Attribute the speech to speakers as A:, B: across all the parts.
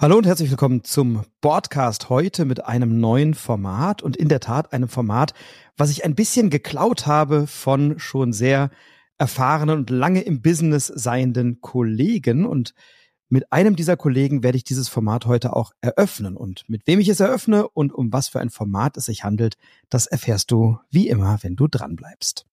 A: Hallo und herzlich willkommen zum Podcast heute mit einem neuen Format und in der Tat einem Format, was ich ein bisschen geklaut habe von schon sehr erfahrenen und lange im Business seienden Kollegen und mit einem dieser Kollegen werde ich dieses Format heute auch eröffnen und mit wem ich es eröffne und um was für ein Format es sich handelt, das erfährst du wie immer, wenn du dran bleibst.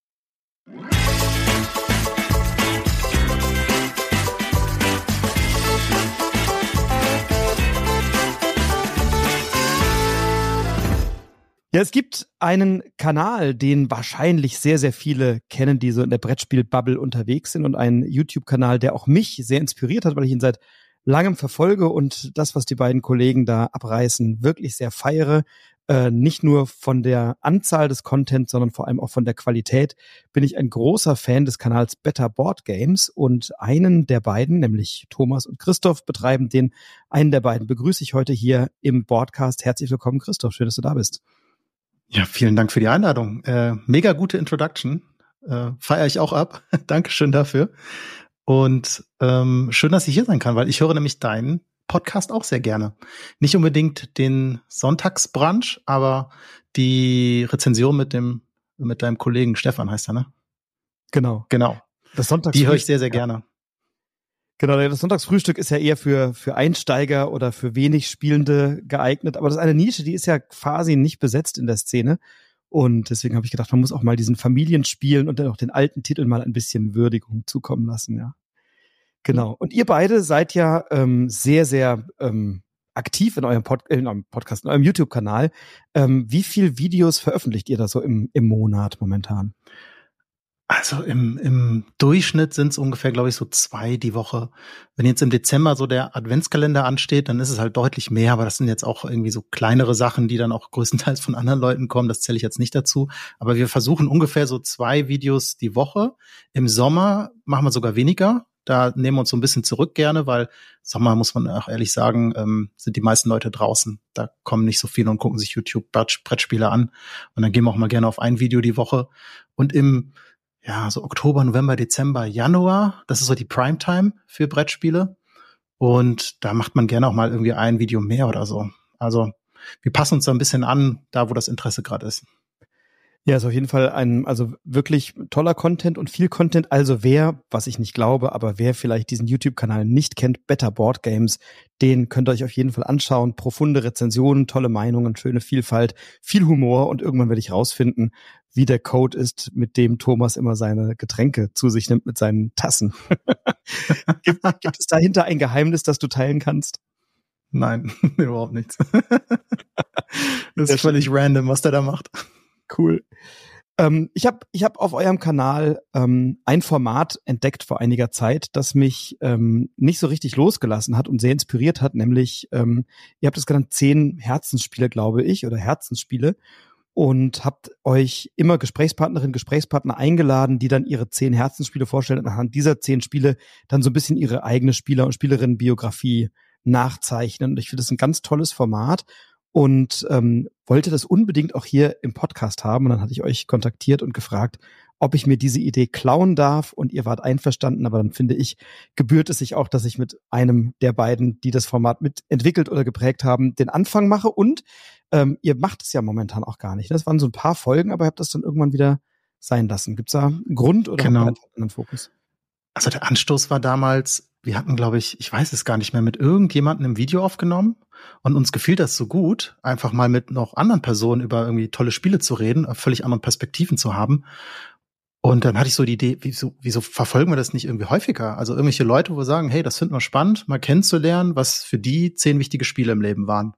A: Ja, es gibt einen Kanal, den wahrscheinlich sehr, sehr viele kennen, die so in der Brettspiel-Bubble unterwegs sind und einen YouTube-Kanal, der auch mich sehr inspiriert hat, weil ich ihn seit langem verfolge und das, was die beiden Kollegen da abreißen, wirklich sehr feiere. Äh, nicht nur von der Anzahl des Contents, sondern vor allem auch von der Qualität bin ich ein großer Fan des Kanals Better Board Games und einen der beiden, nämlich Thomas und Christoph, betreiben den. Einen der beiden begrüße ich heute hier im Podcast. Herzlich willkommen, Christoph. Schön, dass du da bist.
B: Ja, vielen Dank für die Einladung. Äh, mega gute Introduction. Äh, Feiere ich auch ab. Dankeschön dafür. Und ähm, schön, dass ich hier sein kann, weil ich höre nämlich deinen Podcast auch sehr gerne. Nicht unbedingt den Sonntagsbrunch, aber die Rezension mit dem mit deinem Kollegen Stefan heißt er, ne?
A: Genau.
B: Genau. Das Sonntags die höre ich sehr, sehr gerne.
A: Genau, das Sonntagsfrühstück ist ja eher für, für Einsteiger oder für wenig Spielende geeignet. Aber das ist eine Nische, die ist ja quasi nicht besetzt in der Szene. Und deswegen habe ich gedacht, man muss auch mal diesen Familienspielen und dann auch den alten Titel mal ein bisschen Würdigung zukommen lassen, ja. Genau. Und ihr beide seid ja ähm, sehr, sehr ähm, aktiv in eurem, Pod in eurem Podcast, in eurem YouTube-Kanal. Ähm, wie viel Videos veröffentlicht ihr da so im, im Monat momentan?
B: Also im, im Durchschnitt sind es ungefähr, glaube ich, so zwei die Woche. Wenn jetzt im Dezember so der Adventskalender ansteht, dann ist es halt deutlich mehr, aber das sind jetzt auch irgendwie so kleinere Sachen, die dann auch größtenteils von anderen Leuten kommen. Das zähle ich jetzt nicht dazu. Aber wir versuchen ungefähr so zwei Videos die Woche. Im Sommer machen wir sogar weniger. Da nehmen wir uns so ein bisschen zurück gerne, weil Sommer muss man auch ehrlich sagen, ähm, sind die meisten Leute draußen. Da kommen nicht so viele und gucken sich YouTube Brettspiele an. Und dann gehen wir auch mal gerne auf ein Video die Woche. Und im ja, so Oktober, November, Dezember, Januar. Das ist so die Primetime für Brettspiele. Und da macht man gerne auch mal irgendwie ein Video mehr oder so. Also wir passen uns da ein bisschen an, da wo das Interesse gerade ist.
A: Ja, ist auf jeden Fall ein, also wirklich toller Content und viel Content. Also wer, was ich nicht glaube, aber wer vielleicht diesen YouTube-Kanal nicht kennt, Better Board Games, den könnt ihr euch auf jeden Fall anschauen. Profunde Rezensionen, tolle Meinungen, schöne Vielfalt, viel Humor und irgendwann werde ich rausfinden, wie der Code ist, mit dem Thomas immer seine Getränke zu sich nimmt mit seinen Tassen. gibt, gibt es dahinter ein Geheimnis, das du teilen kannst?
B: Nein, überhaupt nichts. das ist völlig random, was der da macht.
A: Cool. Ähm, ich habe ich hab auf eurem Kanal ähm, ein Format entdeckt vor einiger Zeit, das mich ähm, nicht so richtig losgelassen hat und sehr inspiriert hat, nämlich, ähm, ihr habt es genannt, zehn Herzensspiele, glaube ich, oder Herzensspiele und habt euch immer Gesprächspartnerinnen, Gesprächspartner eingeladen, die dann ihre zehn Herzensspiele vorstellen und anhand dieser zehn Spiele dann so ein bisschen ihre eigene Spieler- und Spielerinnenbiografie nachzeichnen. Und ich finde das ein ganz tolles Format und ähm, wollte das unbedingt auch hier im Podcast haben. Und dann hatte ich euch kontaktiert und gefragt, ob ich mir diese Idee klauen darf. Und ihr wart einverstanden. Aber dann finde ich, gebührt es sich auch, dass ich mit einem der beiden, die das Format mitentwickelt oder geprägt haben, den Anfang mache. Und ähm, ihr macht es ja momentan auch gar nicht. Das waren so ein paar Folgen, aber ihr habt das dann irgendwann wieder sein lassen. Gibt es da einen Grund oder
B: genau. einen anderen Fokus? Also der Anstoß war damals, wir hatten, glaube ich, ich weiß es gar nicht mehr, mit irgendjemandem im Video aufgenommen und uns gefiel das so gut, einfach mal mit noch anderen Personen über irgendwie tolle Spiele zu reden, völlig anderen Perspektiven zu haben. Und dann hatte ich so die Idee, wieso, wieso verfolgen wir das nicht irgendwie häufiger? Also irgendwelche Leute, wo wir sagen, hey, das finden wir spannend, mal kennenzulernen, was für die zehn wichtige Spiele im Leben waren.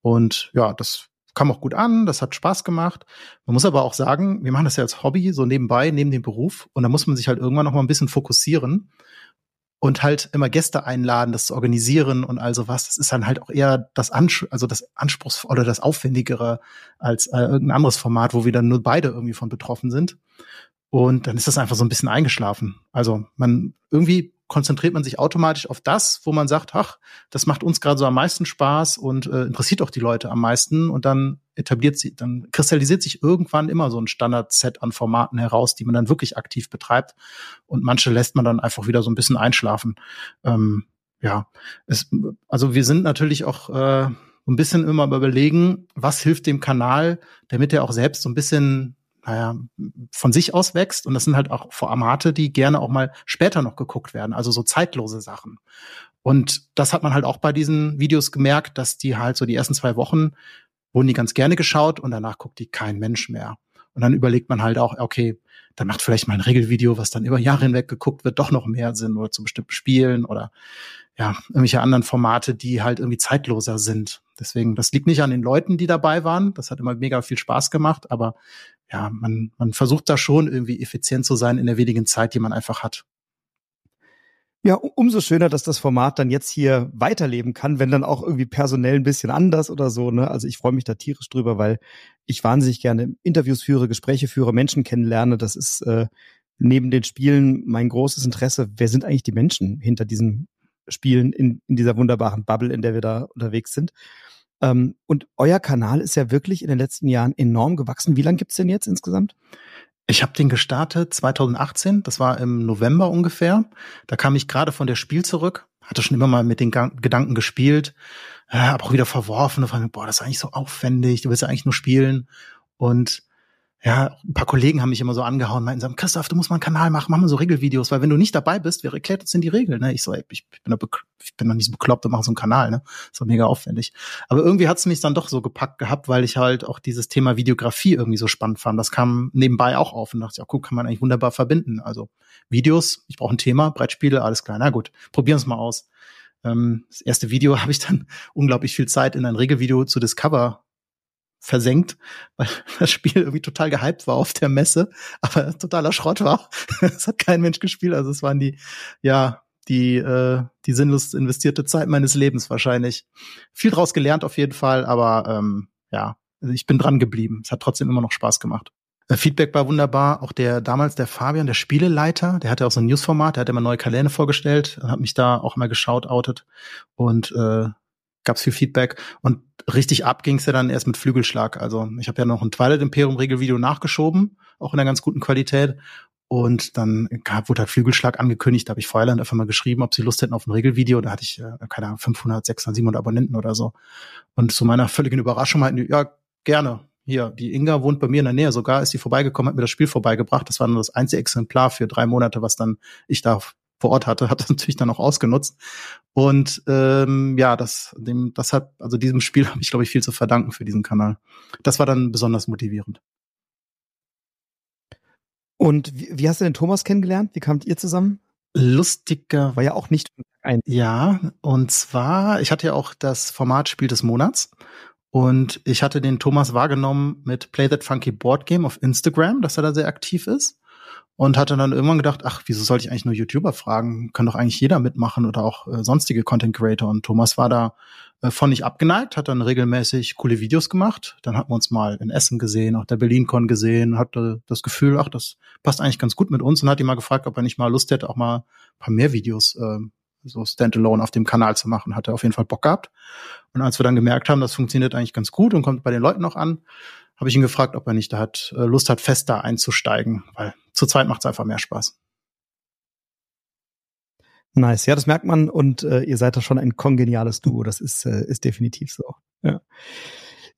B: Und ja, das kam auch gut an, das hat Spaß gemacht. Man muss aber auch sagen, wir machen das ja als Hobby, so nebenbei, neben dem Beruf. Und da muss man sich halt irgendwann noch mal ein bisschen fokussieren und halt immer Gäste einladen, das zu organisieren und also was. Das ist dann halt auch eher das Anspruch, also das Anspruchs oder das Aufwendigere als äh, irgendein anderes Format, wo wir dann nur beide irgendwie von betroffen sind. Und dann ist das einfach so ein bisschen eingeschlafen. Also man irgendwie konzentriert man sich automatisch auf das, wo man sagt, ach, das macht uns gerade so am meisten Spaß und äh, interessiert auch die Leute am meisten und dann etabliert sie, dann kristallisiert sich irgendwann immer so ein Standard-Set an Formaten heraus, die man dann wirklich aktiv betreibt und manche lässt man dann einfach wieder so ein bisschen einschlafen. Ähm, ja, es, also wir sind natürlich auch äh, ein bisschen immer überlegen, was hilft dem Kanal, damit er auch selbst so ein bisschen naja, von sich aus wächst. Und das sind halt auch Formate, die gerne auch mal später noch geguckt werden, also so zeitlose Sachen. Und das hat man halt auch bei diesen Videos gemerkt, dass die halt so die ersten zwei Wochen wurden die ganz gerne geschaut und danach guckt die kein Mensch mehr. Und dann überlegt man halt auch, okay, dann macht vielleicht mal ein Regelvideo, was dann über Jahre hinweg geguckt wird, doch noch mehr Sinn oder zu bestimmten Spielen oder ja, irgendwelche anderen Formate, die halt irgendwie zeitloser sind. Deswegen, das liegt nicht an den Leuten, die dabei waren. Das hat immer mega viel Spaß gemacht, aber ja, man, man versucht da schon irgendwie effizient zu sein in der wenigen Zeit, die man einfach hat.
A: Ja, umso schöner, dass das Format dann jetzt hier weiterleben kann, wenn dann auch irgendwie personell ein bisschen anders oder so. Ne? Also ich freue mich da tierisch drüber, weil ich wahnsinnig gerne Interviews führe, Gespräche führe, Menschen kennenlerne. Das ist äh, neben den Spielen mein großes Interesse. Wer sind eigentlich die Menschen hinter diesen Spielen in, in dieser wunderbaren Bubble, in der wir da unterwegs sind? Ähm, und euer Kanal ist ja wirklich in den letzten Jahren enorm gewachsen. Wie lange gibt's denn jetzt insgesamt?
B: Ich habe den gestartet 2018, das war im November ungefähr. Da kam ich gerade von der Spiel zurück, hatte schon immer mal mit den Gedanken gespielt, äh, aber auch wieder verworfen. Und fand, boah, das ist eigentlich so aufwendig, du willst ja eigentlich nur spielen. Und ja, ein paar Kollegen haben mich immer so angehauen, meinten so, Christoph, du musst mal einen Kanal machen, mach mal so Regelvideos, weil wenn du nicht dabei bist, wer erklärt uns denn die Regeln? Ne? Ich so, ey, ich, bin doch ich bin doch nicht so bekloppt und mache so einen Kanal, ne? War mega aufwendig. Aber irgendwie hat's mich dann doch so gepackt gehabt, weil ich halt auch dieses Thema Videografie irgendwie so spannend fand. Das kam nebenbei auch auf und dachte, ja, guck, kann man eigentlich wunderbar verbinden. Also Videos, ich brauche ein Thema, Brettspiele, alles klar. Na gut, probieren es mal aus. Ähm, das erste Video habe ich dann unglaublich viel Zeit in ein Regelvideo zu Discover versenkt, weil das Spiel irgendwie total gehypt war auf der Messe, aber totaler Schrott war. Es hat kein Mensch gespielt, also es waren die, ja, die, äh, die sinnlos investierte Zeit meines Lebens wahrscheinlich. Viel draus gelernt auf jeden Fall, aber ähm, ja, ich bin dran geblieben. Es hat trotzdem immer noch Spaß gemacht. Äh, Feedback war wunderbar. Auch der damals der Fabian, der Spieleleiter, der hatte auch so ein Newsformat, der hat immer neue Kalender vorgestellt, hat mich da auch mal geschaut, outet und äh, gab es viel Feedback und richtig ab ging es ja dann erst mit Flügelschlag. Also ich habe ja noch ein Twilight Imperium Regelvideo nachgeschoben, auch in einer ganz guten Qualität. Und dann gab, wurde halt Flügelschlag angekündigt, da habe ich Feuerland einfach mal geschrieben, ob sie Lust hätten auf ein Regelvideo. Da hatte ich, äh, keine Ahnung, 500, 600, 700 Abonnenten oder so. Und zu meiner völligen Überraschung meinten die, ja, gerne. Hier, die Inga wohnt bei mir in der Nähe, sogar ist die vorbeigekommen, hat mir das Spiel vorbeigebracht. Das war nur das einzige Exemplar für drei Monate, was dann ich da vor Ort hatte, hat das natürlich dann auch ausgenutzt. Und ähm, ja, das, dem, das hat, also diesem Spiel habe ich, glaube ich, viel zu verdanken für diesen Kanal. Das war dann besonders motivierend.
A: Und wie, wie hast du den Thomas kennengelernt? Wie kamt ihr zusammen?
B: Lustiger.
A: War ja auch nicht
B: ein. Ja, und zwar, ich hatte ja auch das Format Spiel des Monats. Und ich hatte den Thomas wahrgenommen mit Play That Funky Board Game auf Instagram, dass er da sehr aktiv ist und hatte dann irgendwann gedacht, ach, wieso sollte ich eigentlich nur YouTuber fragen? Kann doch eigentlich jeder mitmachen oder auch äh, sonstige Content Creator. Und Thomas war da äh, von nicht abgeneigt, hat dann regelmäßig coole Videos gemacht. Dann hatten wir uns mal in Essen gesehen, auch der BerlinCon gesehen, hatte das Gefühl, ach, das passt eigentlich ganz gut mit uns und hat ihn mal gefragt, ob er nicht mal Lust hätte, auch mal ein paar mehr Videos äh, so Standalone auf dem Kanal zu machen. Hat er auf jeden Fall Bock gehabt. Und als wir dann gemerkt haben, das funktioniert eigentlich ganz gut und kommt bei den Leuten noch an, habe ich ihn gefragt, ob er nicht da hat, äh, Lust hat, fest da einzusteigen, weil zu zweit macht es einfach mehr Spaß.
A: Nice, ja, das merkt man und äh, ihr seid da schon ein kongeniales Duo, das ist, äh, ist definitiv so. Ja.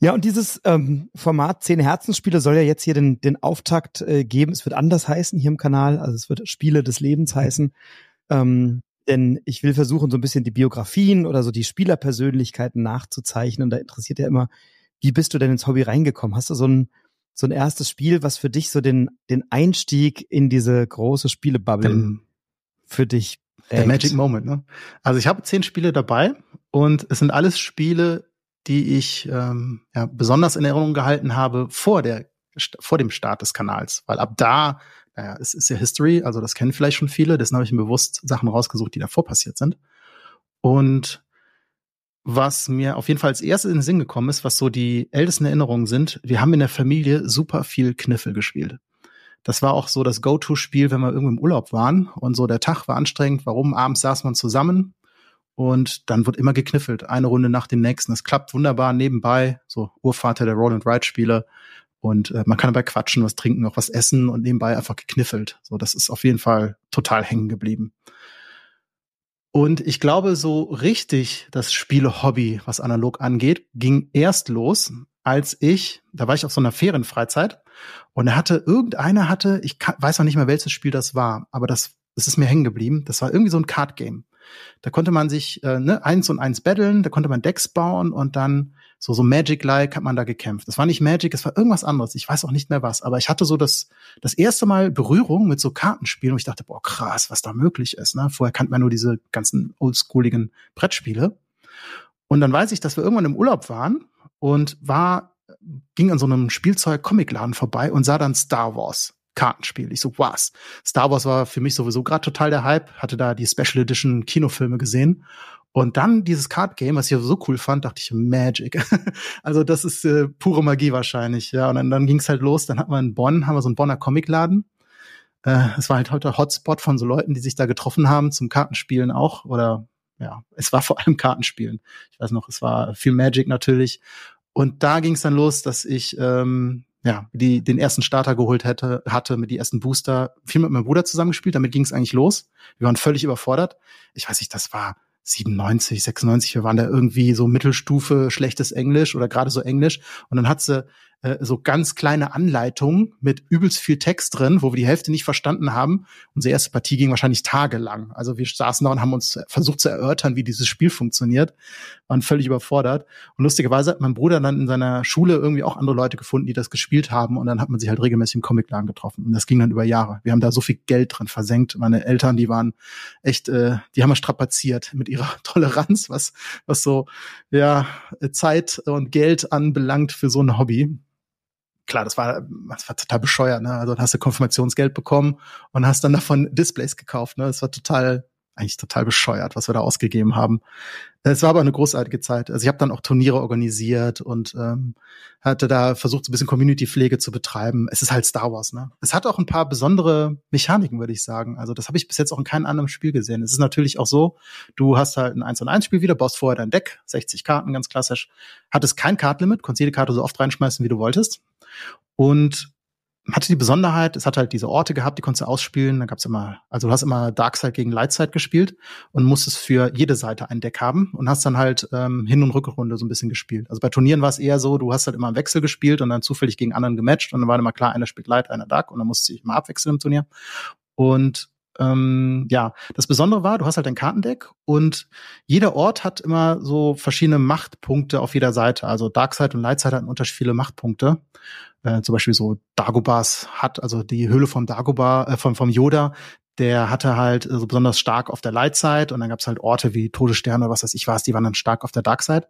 A: Ja, und dieses ähm, Format Zehn Herzensspiele soll ja jetzt hier den, den Auftakt äh, geben. Es wird anders heißen hier im Kanal, also es wird Spiele des Lebens heißen. Ähm, denn ich will versuchen, so ein bisschen die Biografien oder so die Spielerpersönlichkeiten nachzuzeichnen. Da interessiert ja immer, wie bist du denn ins Hobby reingekommen? Hast du so ein, so ein erstes Spiel, was für dich so den, den Einstieg in diese große Spielebubble ähm, für dich
B: Der Magic Moment, ne? Also ich habe zehn Spiele dabei und es sind alles Spiele, die ich ähm, ja, besonders in Erinnerung gehalten habe vor der vor dem Start des Kanals, weil ab da, naja, es ist ja History, also das kennen vielleicht schon viele, deswegen habe ich mir bewusst Sachen rausgesucht, die davor passiert sind. Und was mir auf jeden Fall als erstes in den Sinn gekommen ist, was so die ältesten Erinnerungen sind, wir haben in der Familie super viel Kniffel gespielt. Das war auch so das Go-To-Spiel, wenn wir irgendwo im Urlaub waren und so der Tag war anstrengend. Warum? Abends saß man zusammen und dann wird immer gekniffelt, eine Runde nach dem nächsten. Es klappt wunderbar nebenbei, so Urvater der Roll-and-Ride-Spiele. Und äh, man kann dabei quatschen, was trinken, auch was essen und nebenbei einfach gekniffelt. So, das ist auf jeden Fall total hängen geblieben. Und ich glaube, so richtig das Spiele-Hobby, was analog angeht, ging erst los, als ich, da war ich auf so einer Ferienfreizeit und er hatte, irgendeiner hatte, ich weiß noch nicht mehr, welches Spiel das war, aber das, das ist mir hängen geblieben. Das war irgendwie so ein Card-Game. Da konnte man sich äh, ne, eins und eins battlen, da konnte man Decks bauen und dann so so Magic-like hat man da gekämpft. Das war nicht Magic, es war irgendwas anderes. Ich weiß auch nicht mehr was, aber ich hatte so das das erste Mal Berührung mit so Kartenspielen und ich dachte, boah krass, was da möglich ist. Ne? Vorher kannte man nur diese ganzen oldschooligen Brettspiele. Und dann weiß ich, dass wir irgendwann im Urlaub waren und war ging an so einem Spielzeug-Comicladen vorbei und sah dann Star Wars. Kartenspiel. Ich so, was? Star Wars war für mich sowieso gerade total der Hype, hatte da die Special Edition Kinofilme gesehen. Und dann dieses Card Game, was ich so cool fand, dachte ich, Magic. also das ist äh, pure Magie wahrscheinlich. Ja, und dann, dann ging es halt los. Dann hat man in Bonn, haben wir so einen Bonner Comicladen. Äh, es war halt heute Hotspot von so Leuten, die sich da getroffen haben zum Kartenspielen auch. Oder ja, es war vor allem Kartenspielen. Ich weiß noch, es war viel Magic natürlich. Und da ging es dann los, dass ich ähm, ja, die den ersten Starter geholt hätte, hatte mit die ersten Booster, viel mit meinem Bruder zusammengespielt, damit ging es eigentlich los. Wir waren völlig überfordert. Ich weiß nicht, das war 97, 96, wir waren da irgendwie so Mittelstufe, schlechtes Englisch oder gerade so Englisch. Und dann hat sie äh, so ganz kleine Anleitungen mit übelst viel Text drin, wo wir die Hälfte nicht verstanden haben. Unsere erste Partie ging wahrscheinlich tagelang. Also wir saßen da und haben uns versucht zu erörtern, wie dieses Spiel funktioniert, waren völlig überfordert. Und lustigerweise hat mein Bruder dann in seiner Schule irgendwie auch andere Leute gefunden, die das gespielt haben. Und dann hat man sich halt regelmäßig im Comicladen getroffen. Und das ging dann über Jahre. Wir haben da so viel Geld drin versenkt. Meine Eltern, die waren echt, äh, die haben wir strapaziert mit ihrer Toleranz, was, was so, ja, Zeit und Geld anbelangt für so ein Hobby klar, das war, das war total bescheuert, ne? Also dann hast du Konfirmationsgeld bekommen und hast dann davon Displays gekauft, ne? Das war total, eigentlich total bescheuert, was wir da ausgegeben haben. Es war aber eine großartige Zeit. Also ich habe dann auch Turniere organisiert und ähm, hatte da versucht, so ein bisschen Community-Pflege zu betreiben. Es ist halt Star Wars, ne? Es hat auch ein paar besondere Mechaniken, würde ich sagen. Also das habe ich bis jetzt auch in keinem anderen Spiel gesehen. Es ist natürlich auch so, du hast halt ein 1 und 1 Spiel wieder, baust vorher dein Deck, 60 Karten, ganz klassisch. Hattest kein Kartlimit, konntest jede Karte so oft reinschmeißen, wie du wolltest. Und hatte die Besonderheit, es hat halt diese Orte gehabt, die konntest du ausspielen. Da gab's immer, also du hast immer Darkside gegen Lightside gespielt und musstest für jede Seite ein Deck haben und hast dann halt ähm, Hin- und Rückrunde so ein bisschen gespielt. Also bei Turnieren war es eher so, du hast halt immer im Wechsel gespielt und dann zufällig gegen anderen gematcht und dann war immer klar, einer spielt Light, einer Dark und dann musste ich immer abwechseln im Turnier. Und ähm, ja, das Besondere war, du hast halt ein Kartendeck und jeder Ort hat immer so verschiedene Machtpunkte auf jeder Seite. Also Darkside und Lightside hatten unterschiedlich viele Machtpunkte. Äh, zum Beispiel so Dagobas hat, also die Höhle vom Dagobah, äh, vom, vom Yoda, der hatte halt so besonders stark auf der Lightside und dann gab's halt Orte wie Todessterne oder was weiß ich was, die waren dann stark auf der Darkside.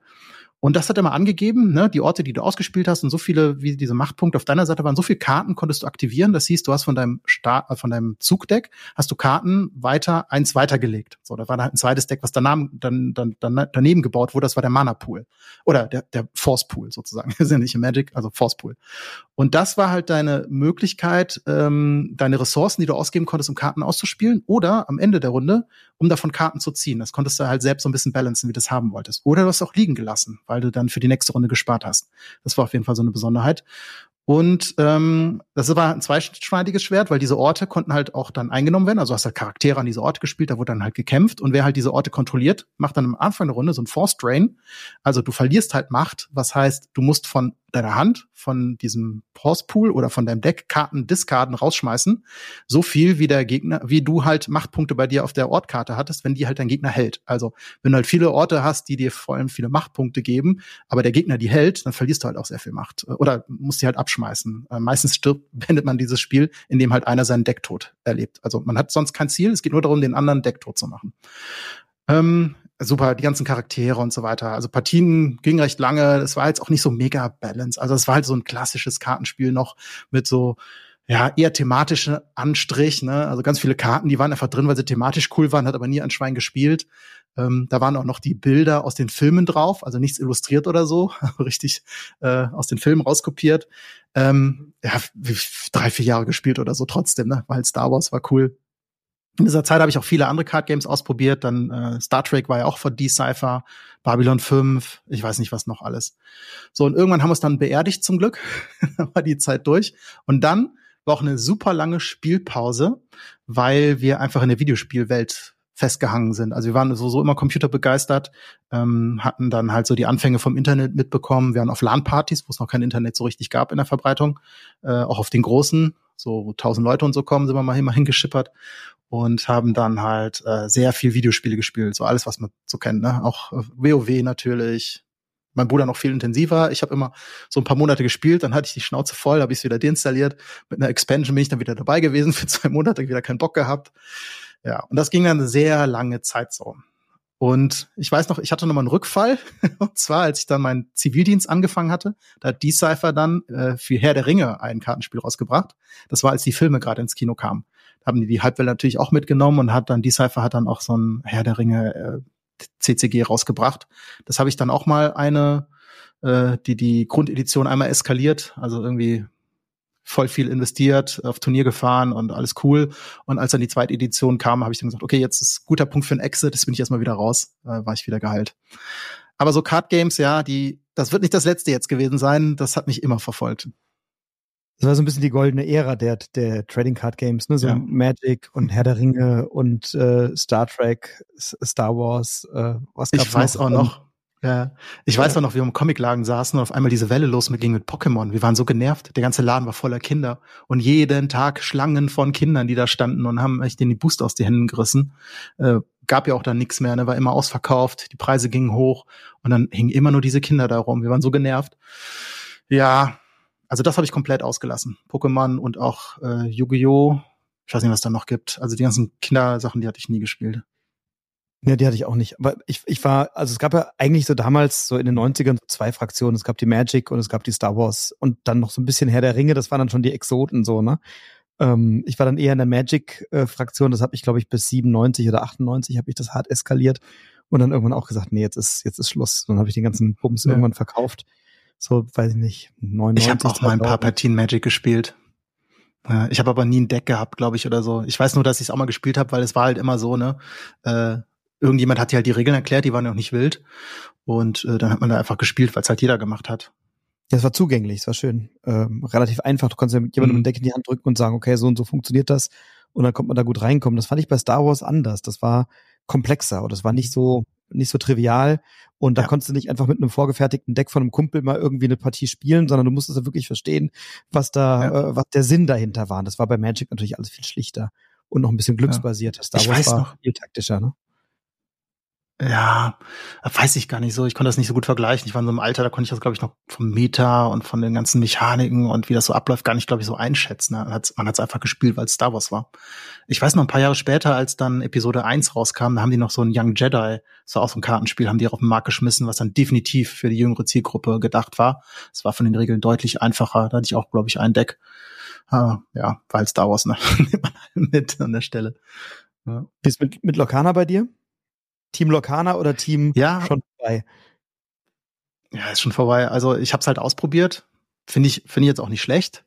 B: Und das hat er mal angegeben, ne, die Orte, die du ausgespielt hast und so viele, wie diese Machtpunkte auf deiner Seite waren, so viele Karten konntest du aktivieren. Das hieß, du hast von deinem Start, äh, von deinem Zugdeck, hast du Karten weiter, eins weitergelegt. So, da war halt ein zweites Deck, was daneben, dann, dann, dann daneben gebaut wurde, das war der Mana Pool. Oder der, der Force Pool sozusagen. Wir sind nicht im Magic, also Force Pool. Und das war halt deine Möglichkeit, ähm, deine Ressourcen, die du ausgeben konntest, um Karten auszuspielen, oder am Ende der Runde, um davon Karten zu ziehen. Das konntest du halt selbst so ein bisschen balancen, wie du das haben wolltest. Oder du hast auch liegen gelassen weil du dann für die nächste Runde gespart hast. Das war auf jeden Fall so eine Besonderheit. Und ähm, das war ein zweischneidiges Schwert, weil diese Orte konnten halt auch dann eingenommen werden. Also hast halt Charaktere an diese Orte gespielt, da wurde dann halt gekämpft. Und wer halt diese Orte kontrolliert, macht dann am Anfang der Runde so ein Force Drain. Also du verlierst halt Macht, was heißt, du musst von deiner Hand, von diesem Horse Pool oder von deinem Deck Karten, Diskarten rausschmeißen. So viel wie der Gegner, wie du halt Machtpunkte bei dir auf der Ortkarte hattest, wenn die halt dein Gegner hält. Also wenn du halt viele Orte hast, die dir vor allem viele Machtpunkte geben, aber der Gegner die hält, dann verlierst du halt auch sehr viel Macht. Oder musst die halt abschmeißen. Äh, meistens stirbt, beendet man dieses Spiel, in dem halt einer seinen Decktod erlebt. Also man hat sonst kein Ziel, es geht nur darum, den anderen Decktod zu machen. Ähm, super, die ganzen Charaktere und so weiter. Also Partien ging recht lange. Es war jetzt auch nicht so mega balance. Also es war halt so ein klassisches Kartenspiel noch mit so ja, eher thematische Anstrich, ne? Also ganz viele Karten, die waren einfach drin, weil sie thematisch cool waren, hat aber nie ein Schwein gespielt. Ähm, da waren auch noch die Bilder aus den Filmen drauf, also nichts illustriert oder so, richtig äh, aus den Filmen rauskopiert. Ähm, ja, drei, vier Jahre gespielt oder so trotzdem, ne? Weil Star Wars war cool. In dieser Zeit habe ich auch viele andere Card Games ausprobiert. Dann äh, Star Trek war ja auch von Decipher, Babylon 5, ich weiß nicht was noch alles. So, und irgendwann haben wir es dann beerdigt zum Glück. dann war die Zeit durch. Und dann war auch eine super lange Spielpause, weil wir einfach in der Videospielwelt festgehangen sind. Also wir waren so, so immer computerbegeistert, ähm, hatten dann halt so die Anfänge vom Internet mitbekommen. Wir waren auf LAN-Partys, wo es noch kein Internet so richtig gab in der Verbreitung, äh, auch auf den großen, so tausend Leute und so kommen, sind wir mal immer hingeschippert und haben dann halt äh, sehr viel Videospiele gespielt, so alles, was man so kennt, ne? Auch äh, WoW natürlich, mein Bruder noch viel intensiver. Ich habe immer so ein paar Monate gespielt, dann hatte ich die Schnauze voll, habe ich es wieder deinstalliert. Mit einer Expansion bin ich dann wieder dabei gewesen für zwei Monate, wieder keinen Bock gehabt. Ja, und das ging dann eine sehr lange Zeit so. Und ich weiß noch, ich hatte nochmal einen Rückfall. und zwar, als ich dann meinen Zivildienst angefangen hatte, da hat Decipher dann äh, für Herr der Ringe ein Kartenspiel rausgebracht. Das war, als die Filme gerade ins Kino kamen. Haben die die Halbwelle natürlich auch mitgenommen und hat dann Decipher hat dann auch so ein Herr der Ringe äh, CCG rausgebracht. Das habe ich dann auch mal eine, äh, die die Grundedition einmal eskaliert, also irgendwie voll viel investiert, auf Turnier gefahren und alles cool. Und als dann die zweite Edition kam, habe ich dann gesagt, okay, jetzt ist guter Punkt für ein Exit, jetzt bin ich erstmal wieder raus, äh, war ich wieder geheilt. Aber so Card Games, ja, die, das wird nicht das letzte jetzt gewesen sein, das hat mich immer verfolgt.
A: Das war so ein bisschen die goldene Ära der, der Trading Card Games, ne? So ja. Magic und Herr der Ringe und äh, Star Trek, Star Wars, äh,
B: was gab's Ich weiß noch? auch noch, ja, ich ja. weiß auch noch, wie wir im Comicladen saßen und auf einmal diese Welle losging mit Pokémon. Wir waren so genervt. Der ganze Laden war voller Kinder und jeden Tag Schlangen von Kindern, die da standen und haben echt den die Booster aus den Händen gerissen. Äh, gab ja auch dann nichts mehr, ne? war immer ausverkauft, die Preise gingen hoch und dann hingen immer nur diese Kinder da rum. Wir waren so genervt. Ja, also das habe ich komplett ausgelassen. Pokémon und auch äh, Yu-Gi-Oh! Ich weiß nicht, was da noch gibt. Also die ganzen Kindersachen, die hatte ich nie gespielt.
A: Ja, die hatte ich auch nicht. Aber ich, ich war, also es gab ja eigentlich so damals, so in den 90ern, zwei Fraktionen. Es gab die Magic und es gab die Star Wars und dann noch so ein bisschen Herr der Ringe, das waren dann schon die Exoten so, ne? Ähm, ich war dann eher in der Magic-Fraktion, das habe ich, glaube ich, bis 97 oder 98 habe ich das hart eskaliert und dann irgendwann auch gesagt, nee, jetzt ist, jetzt ist Schluss. Dann habe ich den ganzen Bums ja. irgendwann verkauft. So, weiß ich nicht,
B: 99. Ich habe auch mal ein paar Partien Magic gespielt. Ich habe aber nie ein Deck gehabt, glaube ich, oder so. Ich weiß nur, dass ich es auch mal gespielt habe, weil es war halt immer so, ne? Äh, irgendjemand hat dir halt die Regeln erklärt, die waren ja auch nicht wild. Und äh, dann hat man da einfach gespielt, weil es halt jeder gemacht hat.
A: Ja, es war zugänglich, es war schön. Ähm, relativ einfach. Du konntest ja mit jemandem mhm. ein Deck in die Hand drücken und sagen, okay, so und so funktioniert das. Und dann kommt man da gut reinkommen. Das fand ich bei Star Wars anders. Das war komplexer und das war nicht so, nicht so trivial. Und da ja. konntest du nicht einfach mit einem vorgefertigten Deck von einem Kumpel mal irgendwie eine Partie spielen, sondern du musstest ja wirklich verstehen, was da, ja. äh, was der Sinn dahinter war. Und das war bei Magic natürlich alles viel schlichter und noch ein bisschen glücksbasierter.
B: Star Wars war
A: noch. viel taktischer, ne?
B: Ja, weiß ich gar nicht so. Ich konnte das nicht so gut vergleichen. Ich war in so einem Alter, da konnte ich das, glaube ich, noch vom Meta und von den ganzen Mechaniken und wie das so abläuft, gar nicht, glaube ich, so einschätzen. Man hat es einfach gespielt, weil es Star Wars war. Ich weiß noch, ein paar Jahre später, als dann Episode 1 rauskam, da haben die noch so ein Young Jedi, das war auch so ein Kartenspiel, haben die auf den Markt geschmissen, was dann definitiv für die jüngere Zielgruppe gedacht war. Es war von den Regeln deutlich einfacher. Da hatte ich auch, glaube ich, ein Deck. Ah, ja, weil Star Wars ne? mit an der Stelle.
A: Ja. Wie ist mit, mit Lokana bei dir? Team Lokana oder Team
B: ja. schon vorbei? Ja, ist schon vorbei. Also ich habe es halt ausprobiert. Finde ich, finde ich jetzt auch nicht schlecht.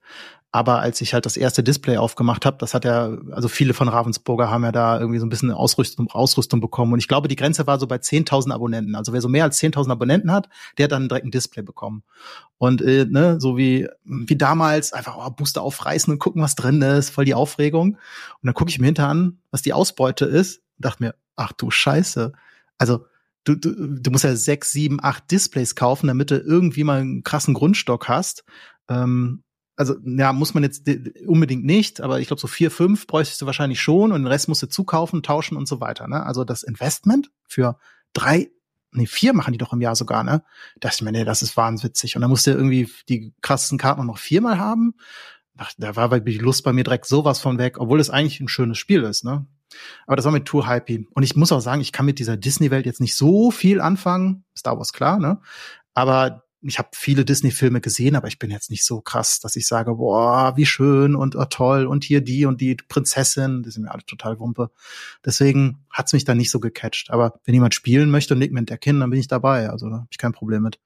B: Aber als ich halt das erste Display aufgemacht habe, das hat ja, also viele von Ravensburger haben ja da irgendwie so ein bisschen Ausrüstung, Ausrüstung bekommen. Und ich glaube, die Grenze war so bei 10.000 Abonnenten. Also wer so mehr als 10.000 Abonnenten hat, der hat dann direkt ein Display bekommen. Und äh, ne, so wie, wie damals, einfach oh, Booster aufreißen und gucken, was drin ist, voll die Aufregung. Und dann gucke ich mir hinter an, was die Ausbeute ist und dachte mir, ach du Scheiße. Also du, du, du musst ja sechs, sieben, acht Displays kaufen, damit du irgendwie mal einen krassen Grundstock hast. Ähm, also ja, muss man jetzt unbedingt nicht, aber ich glaube, so vier, fünf bräuchtest du wahrscheinlich schon und den Rest musst du zukaufen, tauschen und so weiter. Ne? Also das Investment für drei, nee, vier machen die doch im Jahr sogar, ne? Da dachte ich mir, nee, das ist wahnwitzig. Und dann musst du irgendwie die krassesten Karten noch viermal haben. Ach, da war die Lust bei mir direkt sowas von weg, obwohl es eigentlich ein schönes Spiel ist, ne? Aber das war mit Too Hypey. Und ich muss auch sagen, ich kann mit dieser Disney-Welt jetzt nicht so viel anfangen. Star Wars, klar, ne? Aber ich habe viele Disney-Filme gesehen, aber ich bin jetzt nicht so krass, dass ich sage, boah, wie schön und oh, toll und hier die und die Prinzessin, die sind mir alle total wumpe. Deswegen hat's mich dann nicht so gecatcht. Aber wenn jemand spielen möchte und mir ein Deck hin, dann bin ich dabei. Also da habe ich kein Problem mit.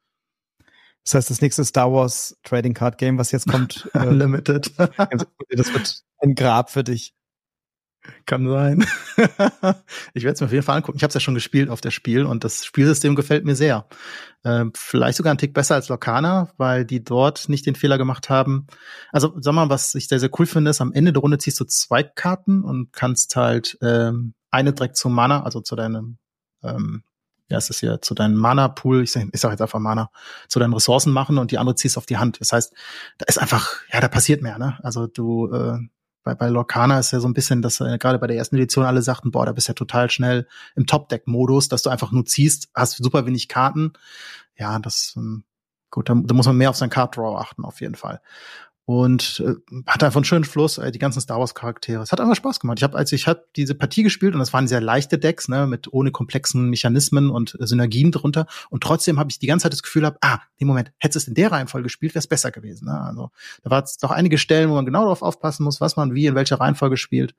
A: Das heißt, das nächste Star Wars Trading Card Game, was jetzt kommt,
B: äh, Limited.
A: das wird ein Grab für dich.
B: Kann sein. ich werde es mir auf jeden Fall angucken. Ich habe es ja schon gespielt auf der Spiel und das Spielsystem gefällt mir sehr. Äh, vielleicht sogar ein Tick besser als Lokana, weil die dort nicht den Fehler gemacht haben. Also sag mal, was ich sehr, sehr cool finde, ist, am Ende der Runde ziehst du zwei Karten und kannst halt ähm, eine direkt zum Mana, also zu deinem, ähm, ja, ist das hier, zu deinem Mana-Pool, ich ich sag jetzt einfach Mana, zu deinen Ressourcen machen und die andere ziehst auf die Hand. Das heißt, da ist einfach, ja, da passiert mehr, ne? Also du, äh, bei, bei Lorcana ist ja so ein bisschen, dass äh, gerade bei der ersten Edition alle sagten, boah, da bist du ja total schnell im Top-Deck-Modus, dass du einfach nur ziehst, hast super wenig Karten. Ja, das, ähm, gut, da, da muss man mehr auf sein Card Draw achten, auf jeden Fall und äh, hat einfach einen schönen Fluss, äh, die ganzen Star Wars Charaktere. Es hat einfach Spaß gemacht. Ich habe als ich hab diese Partie gespielt und das waren sehr leichte Decks, ne, mit ohne komplexen Mechanismen und äh, Synergien drunter und trotzdem habe ich die ganze Zeit das Gefühl hab, ah, im Moment, hättest es in der Reihenfolge gespielt, wäre es besser gewesen, ne? Also, da war es doch einige Stellen, wo man genau darauf aufpassen muss, was man wie in welcher Reihenfolge spielt.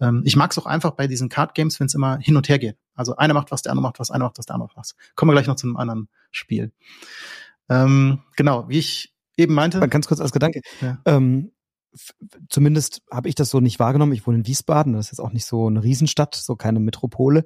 B: Ähm, ich mag es auch einfach bei diesen Card Games, wenn es immer hin und her geht. Also einer macht was, der andere macht was, einer macht was, der andere macht was. Kommen wir gleich noch zu einem anderen Spiel. Ähm, genau, wie ich eben meinte.
A: Ganz kurz als Gedanke. Ja. Ähm, zumindest habe ich das so nicht wahrgenommen. Ich wohne in Wiesbaden, das ist jetzt auch nicht so eine Riesenstadt, so keine Metropole.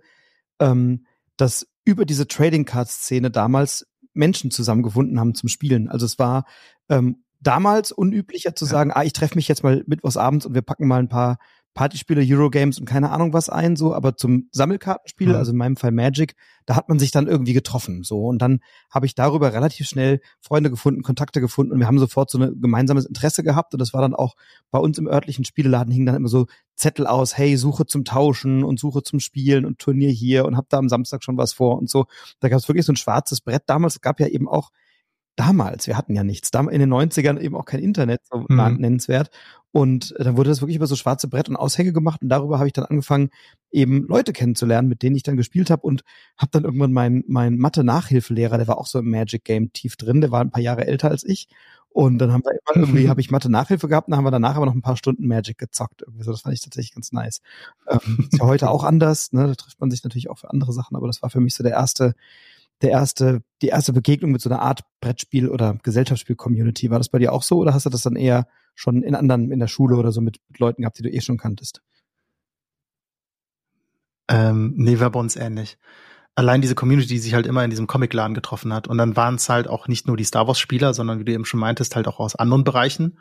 A: Ähm, dass über diese Trading Card Szene damals Menschen zusammengefunden haben zum Spielen. Also es war ähm, damals unüblicher zu sagen, ah, ich treffe mich jetzt mal mittwochs abends und wir packen mal ein paar Partyspiele, Eurogames und keine Ahnung was ein, so, aber zum Sammelkartenspiel, mhm. also in meinem Fall Magic, da hat man sich dann irgendwie getroffen, so. Und dann habe ich darüber relativ schnell Freunde gefunden, Kontakte gefunden und wir haben sofort so ein gemeinsames Interesse gehabt und das war dann auch bei uns im örtlichen Spieleladen hingen dann immer so Zettel aus, hey, Suche zum Tauschen und Suche zum Spielen und Turnier hier und hab da am Samstag schon was vor und so. Da gab es wirklich so ein schwarzes Brett damals. Es gab ja eben auch damals, wir hatten ja nichts, in den 90ern eben auch kein Internet, so mhm. nennenswert. Und dann wurde das wirklich über so schwarze Brett und Aushänge gemacht und darüber habe ich dann angefangen, eben Leute kennenzulernen, mit denen ich dann gespielt habe und habe dann irgendwann meinen mein Mathe-Nachhilfelehrer, der war auch so im Magic Game tief drin, der war ein paar Jahre älter als ich. Und dann haben wir immer irgendwie, habe ich Mathe-Nachhilfe gehabt, dann haben wir danach aber noch ein paar Stunden Magic gezockt. Irgendwie so, das fand ich tatsächlich ganz nice. Ähm, ist ja heute auch anders, ne? Da trifft man sich natürlich auch für andere Sachen, aber das war für mich so der erste der erste, die erste Begegnung mit so einer Art Brettspiel oder Gesellschaftsspiel-Community. War das bei dir auch so oder hast du das dann eher schon in anderen, in der Schule oder so mit, Leuten gehabt, die du eh schon kanntest?
B: Ähm, nee, war bei uns ähnlich. Allein diese Community, die sich halt immer in diesem Comicladen getroffen hat. Und dann waren es halt auch nicht nur die Star Wars-Spieler, sondern wie du eben schon meintest, halt auch aus anderen Bereichen.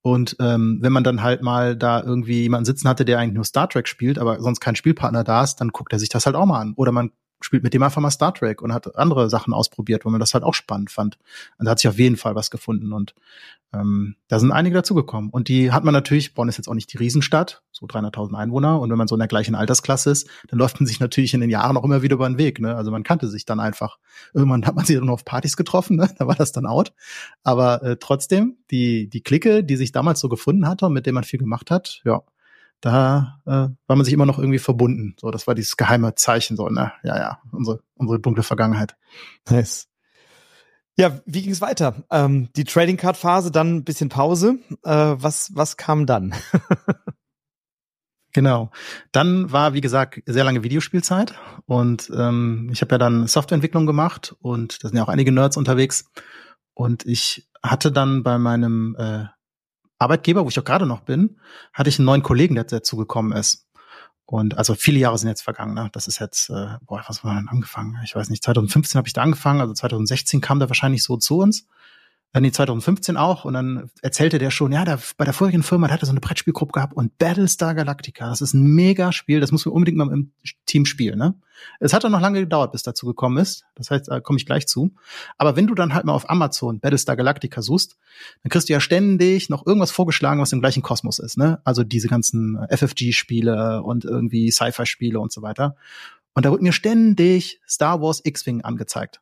B: Und ähm, wenn man dann halt mal da irgendwie jemanden sitzen hatte, der eigentlich nur Star Trek spielt, aber sonst kein Spielpartner da ist, dann guckt er sich das halt auch mal an. Oder man spielt mit dem einfach mal Star Trek und hat andere Sachen ausprobiert, wo man das halt auch spannend fand. Und da hat sich auf jeden Fall was gefunden und ähm, da sind einige dazugekommen. Und die hat man natürlich, Bonn ist jetzt auch nicht die Riesenstadt, so 300.000 Einwohner. Und wenn man so in der gleichen Altersklasse ist, dann läuft man sich natürlich in den Jahren auch immer wieder über den Weg. Ne? Also man kannte sich dann einfach. Irgendwann hat man sich dann auf Partys getroffen, ne? da war das dann out. Aber äh, trotzdem, die, die Clique, die sich damals so gefunden hatte und mit dem man viel gemacht hat, ja, da äh, war man sich immer noch irgendwie verbunden. So, das war dieses geheime Zeichen, so, ne? Ja, ja, unsere, unsere dunkle Vergangenheit.
A: Nice. Ja, wie ging es weiter? Ähm, die Trading Card Phase, dann ein bisschen Pause. Äh, was, was kam dann?
B: genau. Dann war, wie gesagt, sehr lange Videospielzeit und ähm, ich habe ja dann Softwareentwicklung gemacht und da sind ja auch einige Nerds unterwegs. Und ich hatte dann bei meinem äh, Arbeitgeber, wo ich auch gerade noch bin, hatte ich einen neuen Kollegen, der dazu gekommen ist. Und also viele Jahre sind jetzt vergangen. Ne? Das ist jetzt, äh, boah, was war denn angefangen? Ich weiß nicht, 2015 habe ich da angefangen, also 2016 kam der wahrscheinlich so zu uns äh, nee, 2015 auch. Und dann erzählte der schon, ja, der, bei der vorigen Firma, der hatte so eine Brettspielgruppe gehabt und Battlestar Galactica, das ist ein mega Spiel, das muss man unbedingt mal im Team spielen. Ne? Es hat dann noch lange gedauert, bis dazu gekommen ist. Das heißt, da komme ich gleich zu. Aber wenn du dann halt mal auf Amazon Battlestar Galactica suchst, dann kriegst du ja ständig noch irgendwas vorgeschlagen, was im gleichen Kosmos ist. Ne? Also diese ganzen FFG-Spiele und irgendwie Sci-Fi-Spiele und so weiter. Und da wird mir ständig Star Wars X-Wing angezeigt.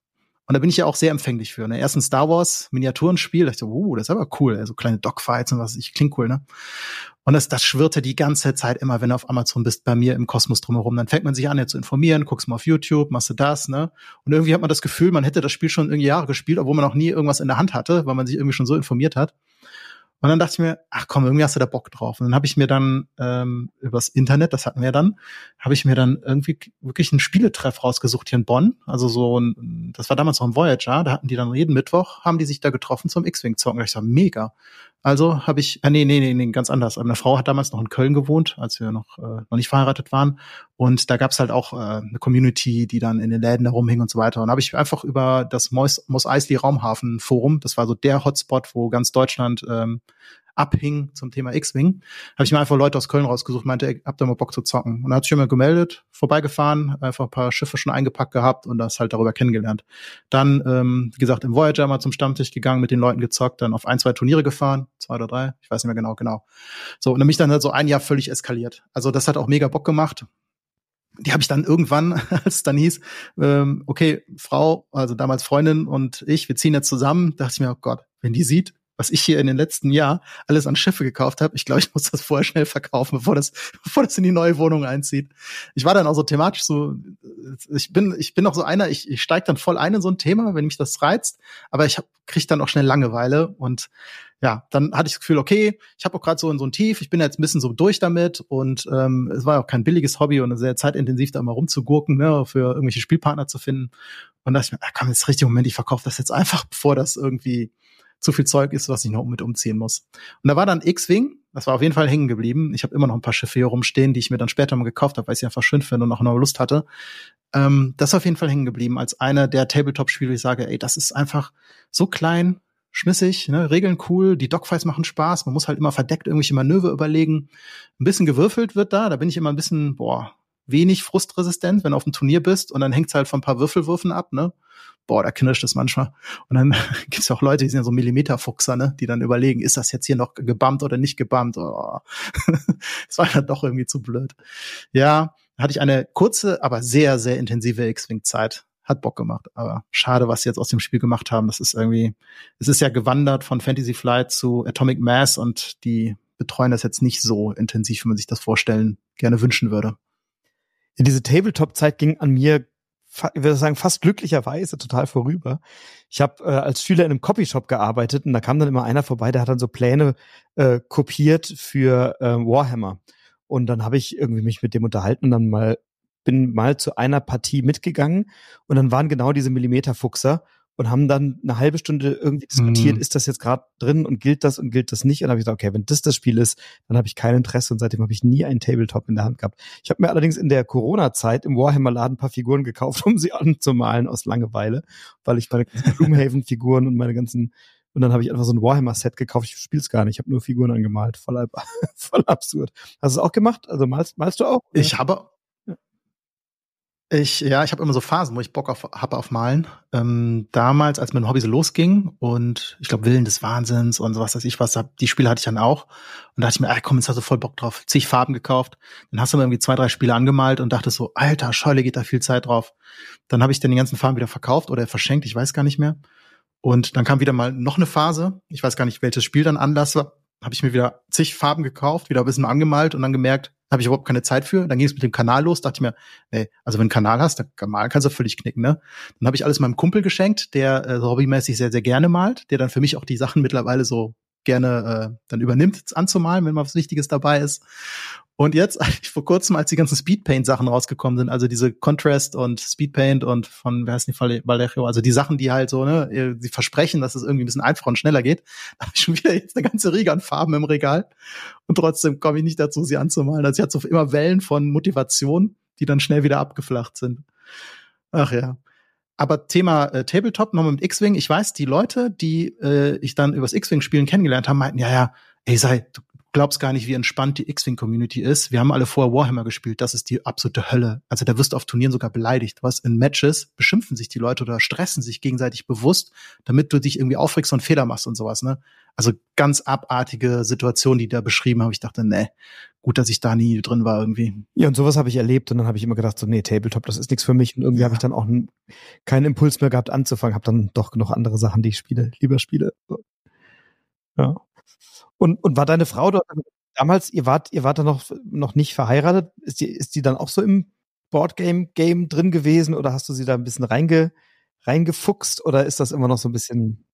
B: Und da bin ich ja auch sehr empfänglich für. Ne? Erst ein Star Wars Miniaturenspiel, da dachte ich so, uh, das ist aber cool, so also kleine Dogfights und was, ich klingt cool, ne? Und das, das schwirrte die ganze Zeit immer, wenn du auf Amazon bist, bei mir im Kosmos drumherum. Dann fängt man sich an, ja zu informieren, guckst mal auf YouTube, machst du das, ne? Und irgendwie hat man das Gefühl, man hätte das Spiel schon irgendwie Jahre gespielt, obwohl man noch nie irgendwas in der Hand hatte, weil man sich irgendwie schon so informiert hat. Und dann dachte ich mir, ach komm, irgendwie hast du da Bock drauf. Und dann habe ich mir dann ähm, übers Internet, das hatten wir dann, habe ich mir dann irgendwie wirklich einen Spieletreff rausgesucht hier in Bonn. Also so ein, das war damals noch ein Voyager, da hatten die dann jeden Mittwoch, haben die sich da getroffen zum X-Wing zocken. Und ich sag, mega. Also habe ich, äh, nee, nee, nee, nee, ganz anders. Meine Frau hat damals noch in Köln gewohnt, als wir noch, äh, noch nicht verheiratet waren. Und da gab's halt auch äh, eine Community, die dann in den Läden da rumhing und so weiter. Und habe ich einfach über das Moss Eisley Raumhafen Forum, das war so der Hotspot, wo ganz Deutschland ähm, abhing zum Thema X-Wing, habe ich mir einfach Leute aus Köln rausgesucht, meinte, ey, habt ihr mal Bock zu zocken? Und dann hat sich jemand gemeldet, vorbeigefahren, einfach ein paar Schiffe schon eingepackt gehabt und das halt darüber kennengelernt. Dann, ähm, wie gesagt, im Voyager mal zum Stammtisch gegangen, mit den Leuten gezockt, dann auf ein, zwei Turniere gefahren, zwei oder drei, ich weiß nicht mehr genau, genau. So, und dann mich dann halt so ein Jahr völlig eskaliert. Also das hat auch mega Bock gemacht die habe ich dann irgendwann, als es dann hieß, ähm, okay, Frau, also damals Freundin und ich, wir ziehen jetzt zusammen, dachte ich mir, oh Gott, wenn die sieht, was ich hier in den letzten Jahr alles an Schiffe gekauft habe. Ich glaube, ich muss das vorher schnell verkaufen, bevor das, bevor das in die neue Wohnung einzieht. Ich war dann auch so thematisch so, ich bin, ich bin auch so einer, ich, ich steige dann voll ein in so ein Thema, wenn mich das reizt, aber ich hab, krieg dann auch schnell Langeweile und ja, dann hatte ich das Gefühl, okay, ich habe auch gerade so in so ein Tief, ich bin jetzt ein bisschen so durch damit und ähm, es war auch kein billiges Hobby und sehr zeitintensiv, da mal rumzugurken, ne, für irgendwelche Spielpartner zu finden. Und da dachte ich mir, ah, komm, jetzt richtig Moment, ich verkaufe das jetzt einfach, bevor das irgendwie zu viel Zeug ist, was ich noch mit umziehen muss. Und da war dann X-Wing, das war auf jeden Fall hängen geblieben. Ich habe immer noch ein paar Schiffe hier rumstehen, die ich mir dann später mal gekauft habe, weil ich sie einfach schön finde und auch noch Lust hatte. Ähm, das ist auf jeden Fall hängen geblieben als einer der Tabletop-Spiele, ich sage, ey, das ist einfach so klein, schmissig, ne? Regeln cool, die Dogfights machen Spaß, man muss halt immer verdeckt irgendwelche Manöver überlegen. Ein bisschen gewürfelt wird da, da bin ich immer ein bisschen, boah, wenig frustresistent, wenn du auf dem Turnier bist und dann hängt's halt von ein paar Würfelwürfen ab, ne? Boah, da knirscht es manchmal. Und dann gibt's auch Leute, die sind ja so Millimeterfuchser, ne, die dann überlegen, ist das jetzt hier noch gebammt oder nicht gebammt? Oh. das war dann doch irgendwie zu blöd. Ja, hatte ich eine kurze, aber sehr, sehr intensive X-Wing-Zeit. Hat Bock gemacht, aber schade, was sie jetzt aus dem Spiel gemacht haben. Das ist irgendwie, es ist ja gewandert von Fantasy Flight zu Atomic Mass und die betreuen das jetzt nicht so intensiv, wie man sich das vorstellen gerne wünschen würde.
A: Diese Tabletop-Zeit ging an mir ich würde sagen, fast glücklicherweise total vorüber. Ich habe äh, als Schüler in einem Copyshop gearbeitet und da kam dann immer einer vorbei, der hat dann so Pläne äh, kopiert für äh, Warhammer. Und dann habe ich irgendwie mich mit dem unterhalten und dann mal bin mal zu einer Partie mitgegangen und dann waren genau diese Millimeterfuchser und haben dann eine halbe Stunde irgendwie diskutiert, mhm. ist das jetzt gerade drin und gilt das und gilt das nicht? Und dann habe ich gesagt, okay, wenn das das Spiel ist, dann habe ich kein Interesse und seitdem habe ich nie einen Tabletop in der Hand gehabt. Ich habe mir allerdings in der Corona-Zeit im Warhammer-Laden ein paar Figuren gekauft, um sie anzumalen aus Langeweile, weil ich meine ganzen Gloomhaven-Figuren und meine ganzen und dann habe ich einfach so ein Warhammer-Set gekauft. Ich spiele es gar nicht. Ich habe nur Figuren angemalt. Voll, voll absurd. Hast du es auch gemacht? Also malst, malst du auch?
B: Oder? Ich habe ich, ja, ich habe immer so Phasen, wo ich Bock auf, habe auf Malen. Ähm, damals, als mein Hobby so losging und ich glaube Willen des Wahnsinns und sowas, weiß ich was, die Spiele hatte ich dann auch. Und da dachte ich mir, ey, komm, jetzt hast du voll Bock drauf. Zig Farben gekauft. Dann hast du mir irgendwie zwei, drei Spiele angemalt und dachte so, alter, Scheule geht da viel Zeit drauf. Dann habe ich dann die ganzen Farben wieder verkauft oder verschenkt, ich weiß gar nicht mehr. Und dann kam wieder mal noch eine Phase. Ich weiß gar nicht, welches Spiel dann Anlass war. Habe ich mir wieder zig Farben gekauft, wieder ein bisschen angemalt und dann gemerkt, habe ich überhaupt keine Zeit für. Dann ging es mit dem Kanal los, dachte ich mir, nee, also wenn du einen Kanal hast, dann Kanal kannst du völlig knicken, ne? Dann habe ich alles meinem Kumpel geschenkt, der äh, hobbymäßig sehr, sehr gerne malt, der dann für mich auch die Sachen mittlerweile so gerne äh, dann übernimmt, anzumalen, wenn mal was Wichtiges dabei ist. Und jetzt, vor kurzem, als die ganzen Speedpaint-Sachen rausgekommen sind, also diese Contrast und Speedpaint und von, wer heißt die Vallejo, also die Sachen, die halt so, ne, sie versprechen, dass es irgendwie ein bisschen einfacher und schneller geht, da habe ich schon wieder jetzt eine ganze Riege an Farben im Regal. Und trotzdem komme ich nicht dazu, sie anzumalen. Also sie hat so immer Wellen von Motivation, die dann schnell wieder abgeflacht sind. Ach ja. Aber Thema äh, Tabletop nochmal mit X-Wing. Ich weiß, die Leute, die äh, ich dann übers X-Wing-Spielen kennengelernt habe, meinten, ja, ja, ey, sei, du glaubst gar nicht, wie entspannt die X-Wing-Community ist. Wir haben alle vorher Warhammer gespielt. Das ist die absolute Hölle. Also da wirst du auf Turnieren sogar beleidigt. Was in Matches beschimpfen sich die Leute oder stressen sich gegenseitig bewusst, damit du dich irgendwie aufregst und Fehler machst und sowas. Ne? Also ganz abartige Situation, die da beschrieben habe. Ich dachte, nee, gut, dass ich da nie drin war irgendwie.
A: Ja, und sowas habe ich erlebt und dann habe ich immer gedacht, so nee, Tabletop, das ist nichts für mich. Und irgendwie ja. habe ich dann auch keinen Impuls mehr gehabt anzufangen. Habe dann doch noch andere Sachen, die ich spiele, lieber spiele. Ja. Und, und war deine Frau dort damals, ihr wart, ihr wart da noch, noch nicht verheiratet? Ist die, ist die dann auch so im Boardgame-Game drin gewesen oder hast du sie da ein bisschen reinge, reingefuchst oder ist das immer noch so ein bisschen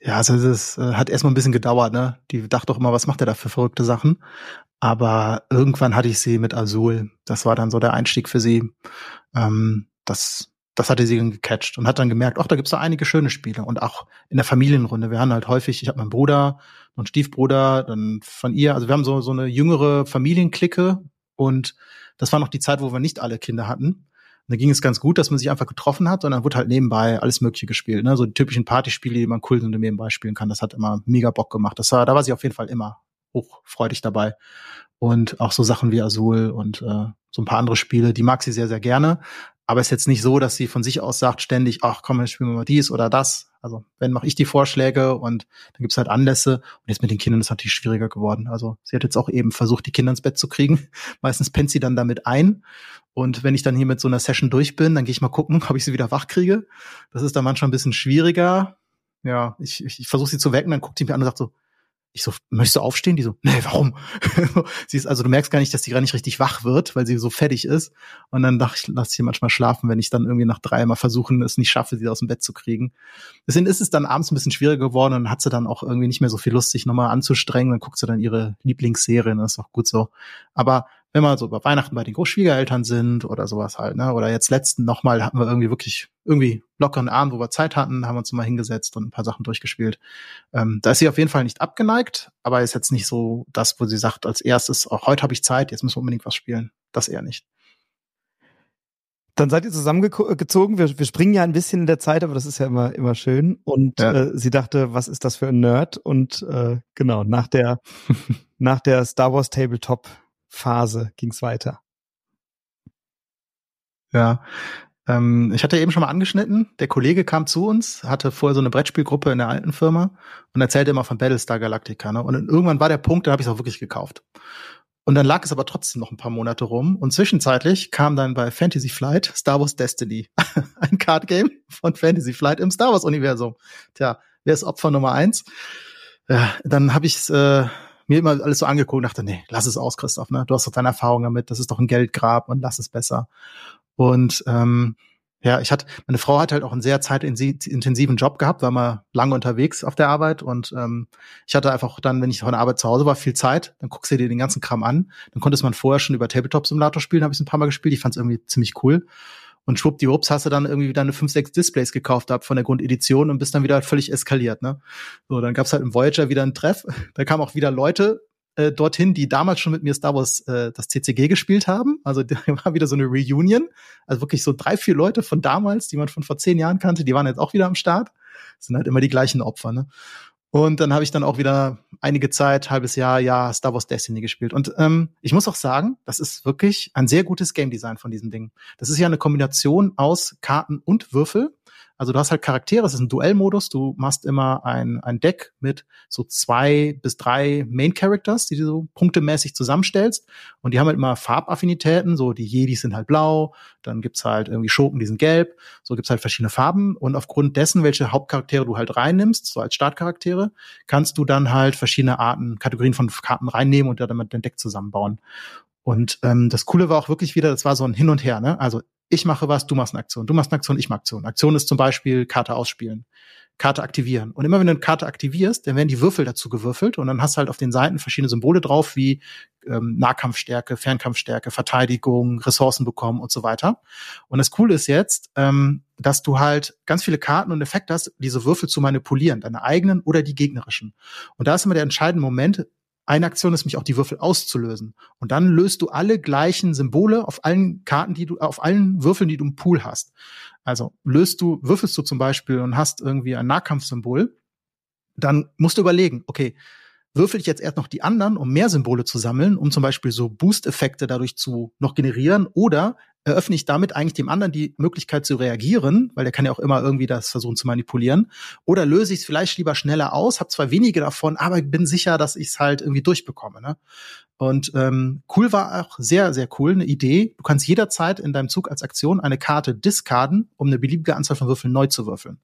B: ja, also das äh, hat erstmal ein bisschen gedauert, ne? Die dachte doch immer, was macht er da für verrückte Sachen? Aber irgendwann hatte ich sie mit Azul. Das war dann so der Einstieg für sie. Ähm, das das hatte sie dann gecatcht und hat dann gemerkt, ach, da gibt's da einige schöne Spiele und auch in der Familienrunde. Wir haben halt häufig, ich habe meinen Bruder, und Stiefbruder, dann von ihr, also wir haben so so eine jüngere Familienklicke und das war noch die Zeit, wo wir nicht alle Kinder hatten da ging es ganz gut, dass man sich einfach getroffen hat und dann wurde halt nebenbei alles Mögliche gespielt. Ne? So die typischen Partyspiele, die man cool und nebenbei spielen kann. Das hat immer mega Bock gemacht. Das war, da war sie auf jeden Fall immer hochfreudig dabei. Und auch so Sachen wie Azul und äh, so ein paar andere Spiele, die mag sie sehr, sehr gerne. Aber es ist jetzt nicht so, dass sie von sich aus sagt ständig, ach komm, jetzt spielen wir mal dies oder das. Also wenn mache ich die Vorschläge und dann gibt's halt Anlässe. Und jetzt mit den Kindern ist natürlich schwieriger geworden. Also sie hat jetzt auch eben versucht, die Kinder ins Bett zu kriegen. Meistens pennt sie dann damit ein. Und wenn ich dann hier mit so einer Session durch bin, dann gehe ich mal gucken, ob ich sie wieder wach kriege. Das ist dann manchmal ein bisschen schwieriger. Ja, ich, ich, ich versuche sie zu wecken, dann guckt sie mir an und sagt so, ich so, möchtest du aufstehen? Die so, nee, warum? sie ist also, du merkst gar nicht, dass sie gar nicht richtig wach wird, weil sie so fertig ist. Und dann dachte ich, lass sie manchmal schlafen, wenn ich dann irgendwie nach dreimal versuchen, es nicht schaffe, sie aus dem Bett zu kriegen. Deswegen ist es dann abends ein bisschen schwieriger geworden und hat sie dann auch irgendwie nicht mehr so viel Lust, sich nochmal anzustrengen. Dann guckt sie dann ihre Lieblingsserien, das ist auch gut so. Aber wenn wir so über Weihnachten bei den Großschwiegereltern sind oder sowas halt, ne? Oder jetzt letzten nochmal hatten wir irgendwie wirklich irgendwie lockeren Abend, wo wir Zeit hatten, haben wir uns mal hingesetzt und ein paar Sachen durchgespielt. Ähm, da ist sie auf jeden Fall nicht abgeneigt, aber ist jetzt nicht so das, wo sie sagt, als erstes, auch heute habe ich Zeit, jetzt müssen wir unbedingt was spielen. Das eher nicht.
A: Dann seid ihr zusammengezogen. Wir, wir springen ja ein bisschen in der Zeit, aber das ist ja immer, immer schön. Und ja. äh, sie dachte, was ist das für ein Nerd? Und äh, genau, nach der, nach der Star Wars Tabletop Phase ging's weiter.
B: Ja, ähm, ich hatte eben schon mal angeschnitten, der Kollege kam zu uns, hatte vorher so eine Brettspielgruppe in der alten Firma und erzählte immer von Battlestar Galactica. Ne? Und irgendwann war der Punkt, da habe ich es auch wirklich gekauft. Und dann lag es aber trotzdem noch ein paar Monate rum. Und zwischenzeitlich kam dann bei Fantasy Flight Star Wars Destiny. ein Card Game von Fantasy Flight im Star Wars Universum. Tja, wer ist Opfer Nummer eins? Ja, dann habe ich äh, mir immer alles so angeguckt und dachte, nee, lass es aus, Christoph, ne? Du hast doch deine Erfahrung damit, das ist doch ein Geldgrab und lass es besser. Und ähm, ja, ich hatte, meine Frau hat halt auch einen sehr zeitintensiven Job gehabt, war mal lange unterwegs auf der Arbeit und ähm, ich hatte einfach dann, wenn ich von der Arbeit zu Hause war, viel Zeit, dann guckst du dir den ganzen Kram an. Dann konntest man vorher schon über Tabletop-Simulator spielen, habe ich ein paar Mal gespielt, ich fand es irgendwie ziemlich cool. Und schwuppdiwupps hast du dann irgendwie wieder eine 5, 6 Displays gekauft ab von der Grundedition und bist dann wieder völlig eskaliert, ne? So, dann gab's halt im Voyager wieder einen Treff. Da kamen auch wieder Leute äh, dorthin, die damals schon mit mir Star Wars äh, das CCG gespielt haben. Also da war wieder so eine Reunion. Also wirklich so drei, vier Leute von damals, die man von vor zehn Jahren kannte, die waren jetzt auch wieder am Start. Das sind halt immer die gleichen Opfer, ne? Und dann habe ich dann auch wieder einige Zeit, halbes Jahr, ja, Star Wars Destiny gespielt. Und ähm, ich muss auch sagen, das ist wirklich ein sehr gutes Game Design von diesem Ding. Das ist ja eine Kombination aus Karten und Würfel. Also du hast halt Charaktere, es ist ein Duellmodus, du machst immer ein, ein Deck mit so zwei bis drei Main Characters, die du so punktemäßig zusammenstellst. Und die haben halt immer Farbaffinitäten, so die Jedis sind halt blau, dann gibt's halt irgendwie Schurken, die sind gelb, so gibt's halt verschiedene Farben. Und aufgrund dessen, welche Hauptcharaktere du halt reinnimmst, so als Startcharaktere, kannst du dann halt verschiedene Arten, Kategorien von Karten reinnehmen und dann dein Deck zusammenbauen. Und ähm, das Coole war auch wirklich wieder, das war so ein Hin und Her. Ne? Also ich mache was, du machst eine Aktion, du machst eine Aktion, ich mache Aktion. Aktion ist zum Beispiel Karte ausspielen, Karte aktivieren. Und immer wenn du eine Karte aktivierst, dann werden die Würfel dazu gewürfelt und dann hast du halt auf den Seiten verschiedene Symbole drauf, wie ähm, Nahkampfstärke, Fernkampfstärke, Verteidigung, Ressourcen bekommen und so weiter. Und das Coole ist jetzt, ähm, dass du halt ganz viele Karten und Effekte hast, diese Würfel zu manipulieren, deine eigenen oder die gegnerischen. Und da ist immer der entscheidende Moment, eine Aktion ist mich auch die Würfel auszulösen. Und dann löst du alle gleichen Symbole auf allen Karten, die du, auf allen Würfeln, die du im Pool hast. Also löst du, würfelst du zum Beispiel und hast irgendwie ein Nahkampfsymbol, dann musst du überlegen, okay, würfel ich jetzt erst noch die anderen, um mehr Symbole zu sammeln, um zum Beispiel so Boost-Effekte dadurch zu noch generieren, oder eröffne ich damit eigentlich dem anderen die Möglichkeit zu reagieren, weil der kann ja auch immer irgendwie das versuchen zu manipulieren. Oder löse ich es vielleicht lieber schneller aus, habe zwar wenige davon, aber bin sicher, dass ich es halt irgendwie durchbekomme. Ne? Und ähm, cool war auch sehr, sehr cool, eine Idee. Du kannst jederzeit in deinem Zug als Aktion eine Karte discarden, um eine beliebige Anzahl von Würfeln neu zu würfeln.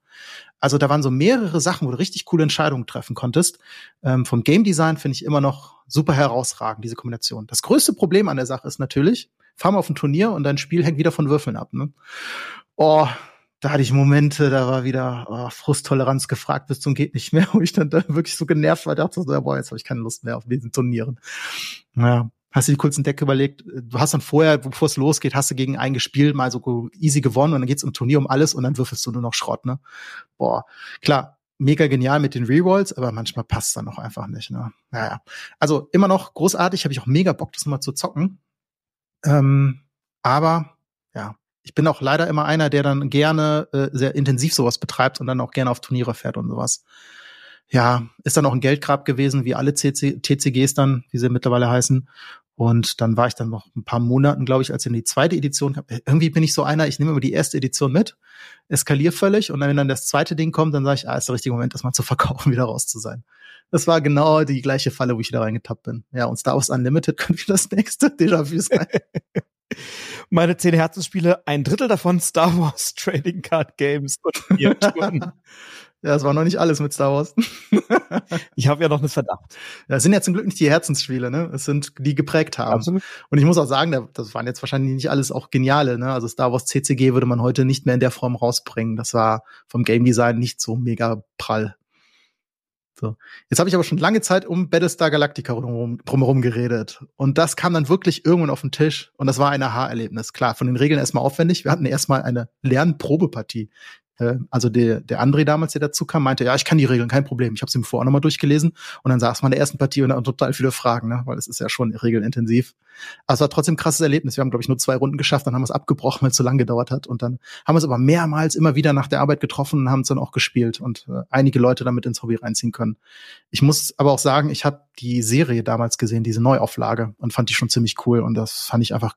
B: Also da waren so mehrere Sachen, wo du richtig coole Entscheidungen treffen konntest. Ähm, vom Game Design finde ich immer noch super herausragend, diese Kombination. Das größte Problem an der Sache ist natürlich, fahr mal auf ein Turnier und dein Spiel hängt wieder von Würfeln ab. Ne? Oh, da hatte ich Momente, da war wieder oh, Frusttoleranz gefragt bis zum geht nicht mehr, wo ich dann da wirklich so genervt war, dachte so, boah, jetzt habe ich keine Lust mehr auf diesen Turnieren. Ja, hast du die kurzen Deck überlegt, du hast dann vorher, bevor es losgeht, hast du gegen ein gespielt, mal so easy gewonnen und dann geht's im Turnier um alles und dann würfelst du nur noch Schrott, ne? Boah, klar, mega genial mit den Rerolls, aber manchmal passt dann noch einfach nicht, ne? Naja, also immer noch großartig, habe ich auch mega Bock, das mal zu zocken. Ähm, aber ja, Ich bin auch leider immer einer, der dann gerne äh, sehr intensiv sowas betreibt und dann auch gerne auf Turniere fährt und sowas. Ja, ist dann auch ein Geldgrab gewesen, wie alle CC, TCGs dann, wie sie mittlerweile heißen. Und dann war ich dann noch ein paar Monaten, glaube ich, als in die zweite Edition kam. Irgendwie bin ich so einer, ich nehme immer die erste Edition mit, eskaliere völlig und dann, wenn dann das zweite Ding kommt, dann sage ich, ah, ist der richtige Moment, das mal zu verkaufen, wieder raus zu sein. Das war genau die gleiche Falle, wo ich wieder reingetappt bin. Ja, und Star Wars Unlimited könnte das nächste Déjà-vu sein.
A: Meine zehn Herzensspiele, ein Drittel davon Star Wars Trading Card Games und vier.
B: Ja, es war noch nicht alles mit Star Wars.
A: ich habe ja noch einen Verdacht.
B: Das sind ja zum Glück nicht die Herzensspiele, ne? Es sind die geprägt haben. Absolut. Und ich muss auch sagen, das waren jetzt wahrscheinlich nicht alles auch geniale, ne? Also Star Wars CCG würde man heute nicht mehr in der Form rausbringen. Das war vom Game Design nicht so mega prall. So. Jetzt habe ich aber schon lange Zeit um Battlestar Galactica drumherum, drumherum geredet. Und das kam dann wirklich irgendwann auf den Tisch. Und das war ein Aha-Erlebnis. Klar, von den Regeln erstmal aufwendig. Wir hatten erstmal eine Lernprobepartie. Äh, also der, der André damals, der dazu kam, meinte, ja, ich kann die Regeln, kein Problem. Ich habe sie mir vorher nochmal durchgelesen und dann saß man in der ersten Partie und dann total viele Fragen, ne? weil es ist ja schon regelintensiv. Es war trotzdem ein krasses Erlebnis. Wir haben, glaube ich, nur zwei Runden geschafft, dann haben wir es abgebrochen, weil es zu lang gedauert hat. Und dann haben wir es aber mehrmals immer wieder nach der Arbeit getroffen und haben es dann auch gespielt und äh, einige Leute damit ins Hobby reinziehen können. Ich muss aber auch sagen, ich habe die Serie damals gesehen, diese Neuauflage, und fand die schon ziemlich cool. Und das fand ich einfach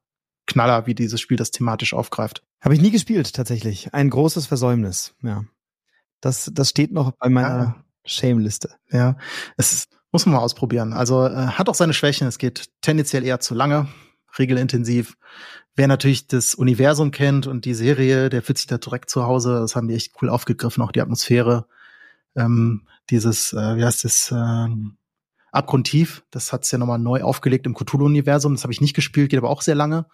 B: Knaller, wie dieses Spiel das thematisch aufgreift.
A: Habe ich nie gespielt, tatsächlich. Ein großes Versäumnis, ja. Das, das steht noch bei meiner ja. Shame-Liste.
B: Ja, es muss man mal ausprobieren. Also äh, hat auch seine Schwächen. Es geht tendenziell eher zu lange, regelintensiv. Wer natürlich das Universum kennt und die Serie, der fühlt sich da direkt zu Hause. Das haben die echt cool aufgegriffen, auch die Atmosphäre. Ähm, dieses, äh, wie heißt das, ähm, Abgrundtief, das hat's ja nochmal neu aufgelegt im Cthulhu-Universum. Das habe ich nicht gespielt, geht aber auch sehr lange.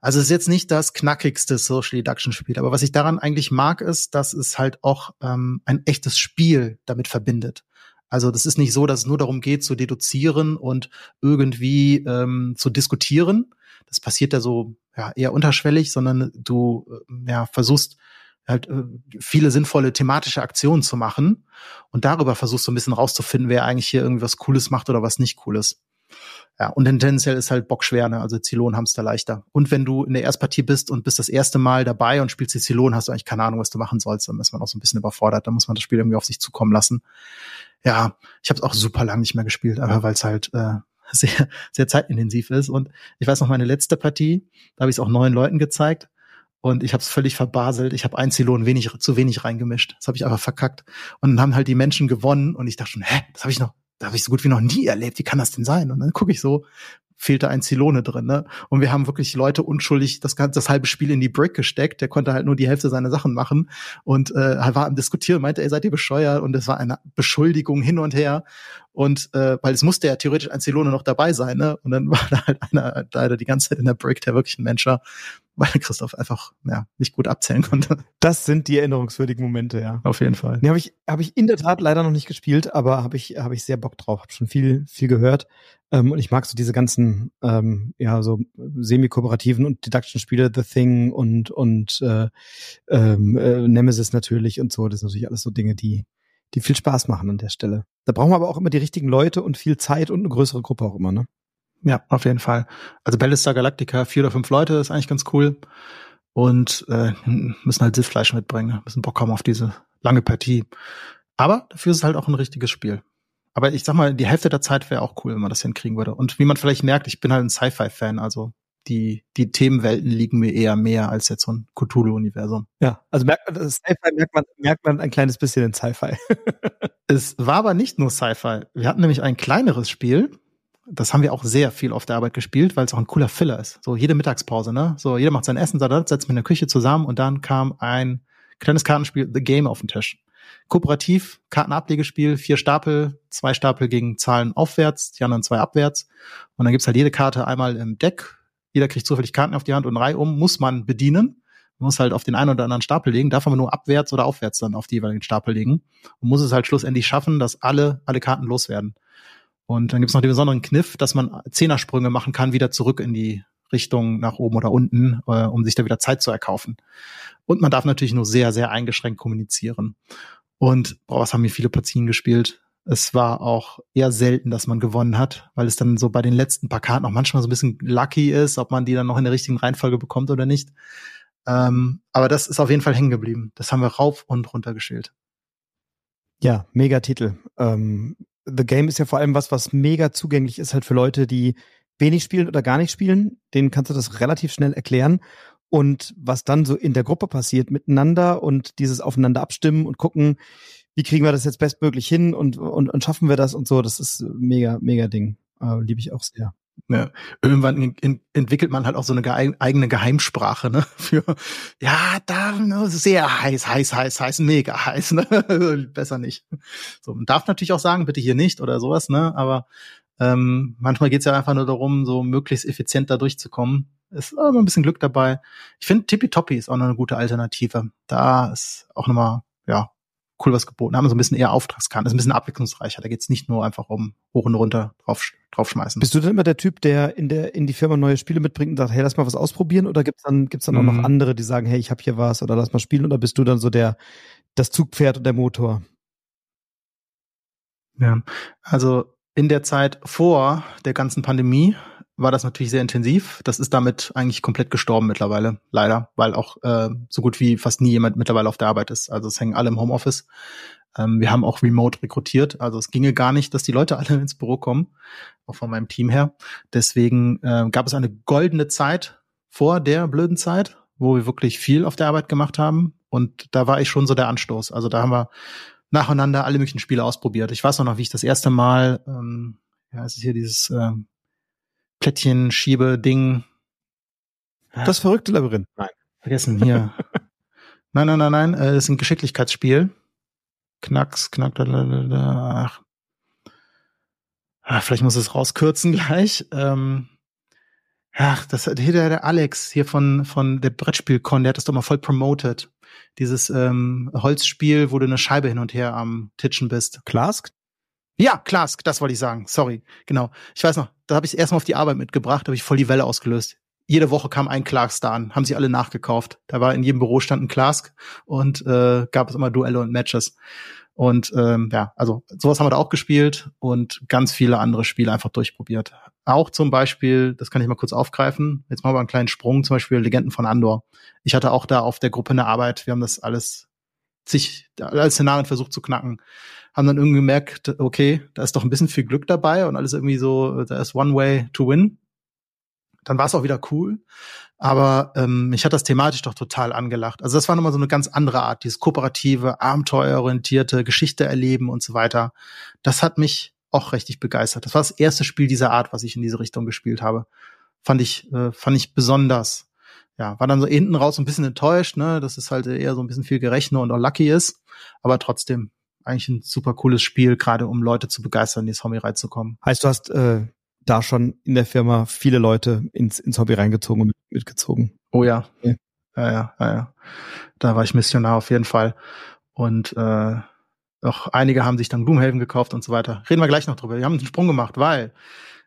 B: Also es ist jetzt nicht das knackigste Social Deduction Spiel, aber was ich daran eigentlich mag, ist, dass es halt auch ähm, ein echtes Spiel damit verbindet. Also das ist nicht so, dass es nur darum geht, zu deduzieren und irgendwie ähm, zu diskutieren. Das passiert ja so ja, eher unterschwellig, sondern du äh, ja, versuchst halt äh, viele sinnvolle thematische Aktionen zu machen und darüber versuchst du ein bisschen rauszufinden, wer eigentlich hier irgendwas Cooles macht oder was nicht Cooles. Ja, und tendenziell ist halt Bock schwer, ne? Also Zylon Hamster leichter. Und wenn du in der Erstpartie bist und bist das erste Mal dabei und spielst die Zylon, hast du eigentlich keine Ahnung, was du machen sollst. Dann ist man auch so ein bisschen überfordert. Dann muss man das Spiel irgendwie auf sich zukommen lassen. Ja, ich habe es auch super lang nicht mehr gespielt, aber weil es halt äh, sehr, sehr zeitintensiv ist. Und ich weiß noch, meine letzte Partie, da habe ich es auch neun Leuten gezeigt. Und ich habe es völlig verbaselt. Ich habe ein Zylon wenig, zu wenig reingemischt. Das habe ich einfach verkackt. Und dann haben halt die Menschen gewonnen. Und ich dachte schon, hä, das habe ich noch, da habe ich so gut wie noch nie erlebt. Wie kann das denn sein? Und dann gucke ich so, fehlte ein Zylone drin. Ne? Und wir haben wirklich Leute unschuldig das, ganze, das halbe Spiel in die Brick gesteckt. Der konnte halt nur die Hälfte seiner Sachen machen und äh, war am Diskutieren, meinte, er seid ihr bescheuert und es war eine Beschuldigung hin und her. Und äh, weil es musste ja theoretisch ein Zylone noch dabei sein, ne? Und dann war da halt einer leider die ganze Zeit in der Brick, der wirklich ein Mensch war, weil Christoph einfach ja nicht gut abzählen konnte.
A: Das sind die erinnerungswürdigen Momente, ja.
B: Auf jeden Fall.
A: Nee, habe ich habe ich in der Tat leider noch nicht gespielt, aber habe ich habe ich sehr Bock drauf. Habe schon viel viel gehört ähm, und ich mag so diese ganzen ähm, ja so semi-kooperativen und Deduction-Spiele, The Thing und und äh, ähm, äh, Nemesis natürlich und so. Das sind natürlich alles so Dinge, die die viel Spaß machen an der Stelle. Da brauchen wir aber auch immer die richtigen Leute und viel Zeit und eine größere Gruppe auch immer, ne?
B: Ja, auf jeden Fall. Also Battlestar Galactica, vier oder fünf Leute, ist eigentlich ganz cool. Und äh, müssen halt Siffleisch mitbringen, müssen Bock haben auf diese lange Partie. Aber dafür ist es halt auch ein richtiges Spiel. Aber ich sag mal, die Hälfte der Zeit wäre auch cool, wenn man das hinkriegen würde. Und wie man vielleicht merkt, ich bin halt ein Sci-Fi-Fan, also die, die Themenwelten liegen mir eher mehr als jetzt so ein Cthulhu-Universum.
A: Ja, also merkt man, Sci-Fi merkt man, merkt man ein kleines bisschen in Sci-Fi.
B: es war aber nicht nur Sci-Fi. Wir hatten nämlich ein kleineres Spiel, das haben wir auch sehr viel auf der Arbeit gespielt, weil es auch ein cooler Filler ist. So jede Mittagspause, ne? So jeder macht sein Essen, setzt mit in der Küche zusammen und dann kam ein kleines Kartenspiel The Game auf den Tisch. Kooperativ, Kartenablegespiel, vier Stapel, zwei Stapel gegen Zahlen aufwärts, die anderen zwei abwärts. Und dann gibt's halt jede Karte einmal im Deck. Jeder kriegt zufällig Karten auf die Hand und Reihe um, muss man bedienen. Man muss halt auf den einen oder anderen Stapel legen, darf man nur abwärts oder aufwärts dann auf die jeweiligen Stapel legen. Und muss es halt schlussendlich schaffen, dass alle, alle Karten loswerden. Und dann gibt's noch den besonderen Kniff, dass man Zehnersprünge machen kann, wieder zurück in die Richtung nach oben oder unten, äh, um sich da wieder Zeit zu erkaufen. Und man darf natürlich nur sehr, sehr eingeschränkt kommunizieren. Und boah, was haben hier viele Partien gespielt. Es war auch eher selten, dass man gewonnen hat, weil es dann so bei den letzten paar Karten auch manchmal so ein bisschen lucky ist, ob man die dann noch in der richtigen Reihenfolge bekommt oder nicht. Ähm, aber das ist auf jeden Fall hängen geblieben. Das haben wir rauf und runter gespielt.
A: Ja, mega Titel. Ähm, The Game ist ja vor allem was, was mega zugänglich ist halt für Leute, die wenig spielen oder gar nicht spielen. Denen kannst du das relativ schnell erklären. Und was dann so in der Gruppe passiert miteinander und dieses Aufeinander abstimmen und gucken, wie kriegen wir das jetzt bestmöglich hin und, und, und schaffen wir das und so, das ist mega, mega Ding. Äh, Liebe ich auch sehr.
B: Ja, irgendwann in, entwickelt man halt auch so eine ge eigene Geheimsprache, ne? Für ja, da ne, sehr heiß, heiß, heiß, heiß, mega heiß, ne? Besser nicht. So, man darf natürlich auch sagen, bitte hier nicht oder sowas, ne? Aber ähm, manchmal geht's ja einfach nur darum, so möglichst effizient da durchzukommen. Ist aber ein bisschen Glück dabei. Ich finde Tippy ist auch noch eine gute Alternative. Da ist auch nochmal, ja, cool was geboten. Haben so ein bisschen eher Auftragskarten. Ist ein bisschen abwechslungsreicher. Da geht's nicht nur einfach um hoch und runter drauf, draufschmeißen.
A: Bist du denn immer der Typ, der in der in die Firma neue Spiele mitbringt und sagt, hey, lass mal was ausprobieren? Oder gibt's dann gibt's dann auch noch mhm. andere, die sagen, hey, ich habe hier was oder lass mal spielen? Oder bist du dann so der das Zugpferd und der Motor?
B: Ja, also in der Zeit vor der ganzen Pandemie war das natürlich sehr intensiv. Das ist damit eigentlich komplett gestorben mittlerweile, leider, weil auch äh, so gut wie fast nie jemand mittlerweile auf der Arbeit ist. Also es hängen alle im Homeoffice. Ähm, wir haben auch remote rekrutiert, also es ginge gar nicht, dass die Leute alle ins Büro kommen, auch von meinem Team her. Deswegen äh, gab es eine goldene Zeit vor der blöden Zeit, wo wir wirklich viel auf der Arbeit gemacht haben. Und da war ich schon so der Anstoß. Also da haben wir nacheinander alle möglichen Spiele ausprobiert. Ich weiß auch noch, wie ich das erste Mal, ähm, ja, es ist hier dieses ähm, Plättchen-Schiebe-Ding.
A: Das verrückte Labyrinth.
B: Nein. Vergessen, hier. nein, nein, nein, nein, äh, das ist ein Geschicklichkeitsspiel. Knacks, knack, da, da, da, ach. Ah, vielleicht muss es rauskürzen gleich. Ähm, ach, das hier der, der Alex hier von von der Brettspielcon, der hat das doch mal voll promoted. Dieses ähm, Holzspiel, wo du eine Scheibe hin und her am Titschen bist.
A: Klask?
B: Ja, Klask, das wollte ich sagen. Sorry, genau. Ich weiß noch, da habe ich erstmal auf die Arbeit mitgebracht, habe ich voll die Welle ausgelöst. Jede Woche kam ein Clarks da an, haben sie alle nachgekauft. Da war in jedem Büro stand ein Klask und äh, gab es immer Duelle und Matches. Und ähm, ja, also sowas haben wir da auch gespielt und ganz viele andere Spiele einfach durchprobiert. Auch zum Beispiel, das kann ich mal kurz aufgreifen, jetzt machen wir einen kleinen Sprung, zum Beispiel Legenden von Andor. Ich hatte auch da auf der Gruppe eine Arbeit, wir haben das alles sich alle Szenarien versucht zu knacken haben dann irgendwie gemerkt, okay, da ist doch ein bisschen viel Glück dabei und alles irgendwie so, da ist one way to win. Dann war es auch wieder cool. Aber ähm, mich hat das thematisch doch total angelacht. Also das war nochmal so eine ganz andere Art, dieses kooperative, abenteuerorientierte, Geschichte erleben und so weiter. Das hat mich auch richtig begeistert. Das war das erste Spiel dieser Art, was ich in diese Richtung gespielt habe. Fand ich, äh, fand ich besonders. Ja, war dann so hinten raus ein bisschen enttäuscht, ne, dass es halt eher so ein bisschen viel Gerechner und auch lucky ist. Aber trotzdem eigentlich ein super cooles Spiel, gerade um Leute zu begeistern, in das Hobby reinzukommen.
A: Heißt, du hast äh, da schon in der Firma viele Leute ins, ins Hobby reingezogen und mitgezogen?
B: Oh ja. ja. Ja, ja, ja, ja. Da war ich Missionar auf jeden Fall. Und äh, auch einige haben sich dann Gloomhaven gekauft und so weiter. Reden wir gleich noch drüber. Wir haben einen Sprung gemacht, weil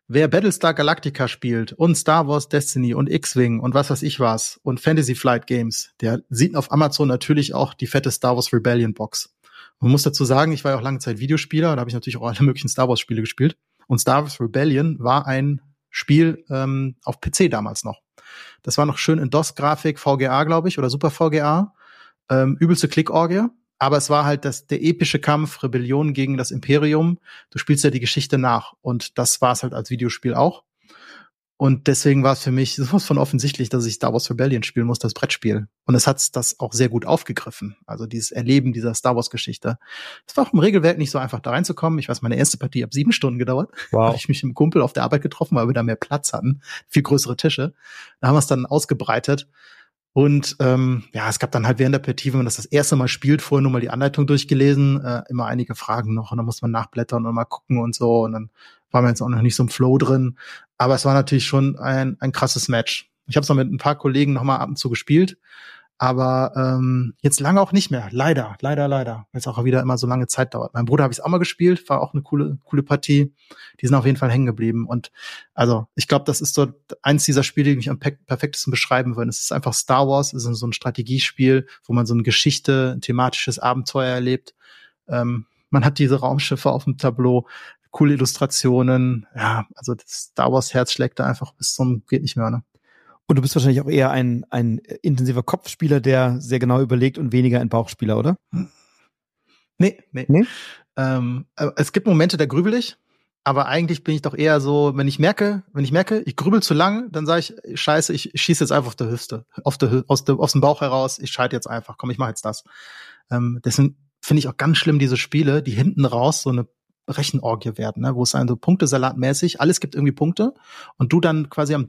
B: wer Battlestar Galactica spielt und Star Wars Destiny und X-Wing und was weiß ich was und Fantasy Flight Games, der sieht auf Amazon natürlich auch die fette Star Wars Rebellion Box. Man muss dazu sagen, ich war ja auch lange Zeit Videospieler, da habe ich natürlich auch alle möglichen Star Wars Spiele gespielt. Und Star Wars Rebellion war ein Spiel ähm, auf PC damals noch. Das war noch schön in DOS-Grafik, VGA, glaube ich, oder Super VGA. Ähm, übelste Klickorgie. Aber es war halt das, der epische Kampf, Rebellion gegen das Imperium. Du spielst ja die Geschichte nach. Und das war es halt als Videospiel auch. Und deswegen war es für mich sowas von offensichtlich, dass ich Star Wars Rebellion spielen muss, das Brettspiel. Und es hat das auch sehr gut aufgegriffen. Also dieses Erleben dieser Star Wars Geschichte. Es war auch im Regelwerk nicht so einfach da reinzukommen. Ich weiß, meine erste Partie hat sieben Stunden gedauert. Wow. Habe ich mich mit einem Kumpel auf der Arbeit getroffen, weil wir da mehr Platz hatten. Viel größere Tische. Da haben wir es dann ausgebreitet. Und ähm, ja, es gab dann halt während der Partie, wenn man das das erste Mal spielt, vorher nur mal die Anleitung durchgelesen, äh, immer einige Fragen noch und dann muss man nachblättern und mal gucken und so. Und dann war mir jetzt auch noch nicht so im Flow drin. Aber es war natürlich schon ein, ein krasses Match. Ich habe es noch mit ein paar Kollegen noch mal ab und zu gespielt, aber ähm, jetzt lange auch nicht mehr. Leider, leider, leider, es auch wieder immer so lange Zeit dauert. Mein Bruder habe ich auch mal gespielt, war auch eine coole, coole Partie. Die sind auf jeden Fall hängen geblieben. Und also ich glaube, das ist so eins dieser Spiele, die mich am perfektesten beschreiben würden. Es ist einfach Star Wars, es ist so ein Strategiespiel, wo man so eine Geschichte, ein thematisches Abenteuer erlebt. Ähm, man hat diese Raumschiffe auf dem Tableau coole Illustrationen. Ja, also das Star Wars Herz schlägt da einfach bis zum geht nicht mehr. Ne?
A: Und du bist wahrscheinlich auch eher ein, ein intensiver Kopfspieler, der sehr genau überlegt und weniger ein Bauchspieler, oder?
B: Nee, nee. nee? Ähm, äh, es gibt Momente, da grübel ich, aber eigentlich bin ich doch eher so, wenn ich merke, wenn ich merke, ich grübel zu lang, dann sage ich, scheiße, ich schieße jetzt einfach auf der Hüfte, auf der, aus, der, aus dem Bauch heraus, ich schalte jetzt einfach, komm, ich mache jetzt das. Ähm, deswegen finde ich auch ganz schlimm diese Spiele, die hinten raus so eine Rechenorgie werden, ne? wo es ein so Punktesalatmäßig, alles gibt irgendwie Punkte und du dann quasi am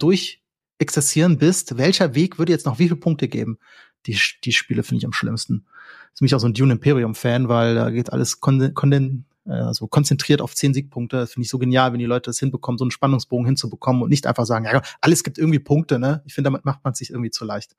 B: Durchexerzieren bist, welcher Weg würde jetzt noch wie viele Punkte geben? Die, die Spiele finde ich am schlimmsten. Ist mich auch so ein Dune Imperium Fan, weil da geht alles kon kon also konzentriert auf zehn Siegpunkte. Das finde ich so genial, wenn die Leute das hinbekommen, so einen Spannungsbogen hinzubekommen und nicht einfach sagen, ja, alles gibt irgendwie Punkte, ne? Ich finde, damit macht man sich irgendwie zu leicht.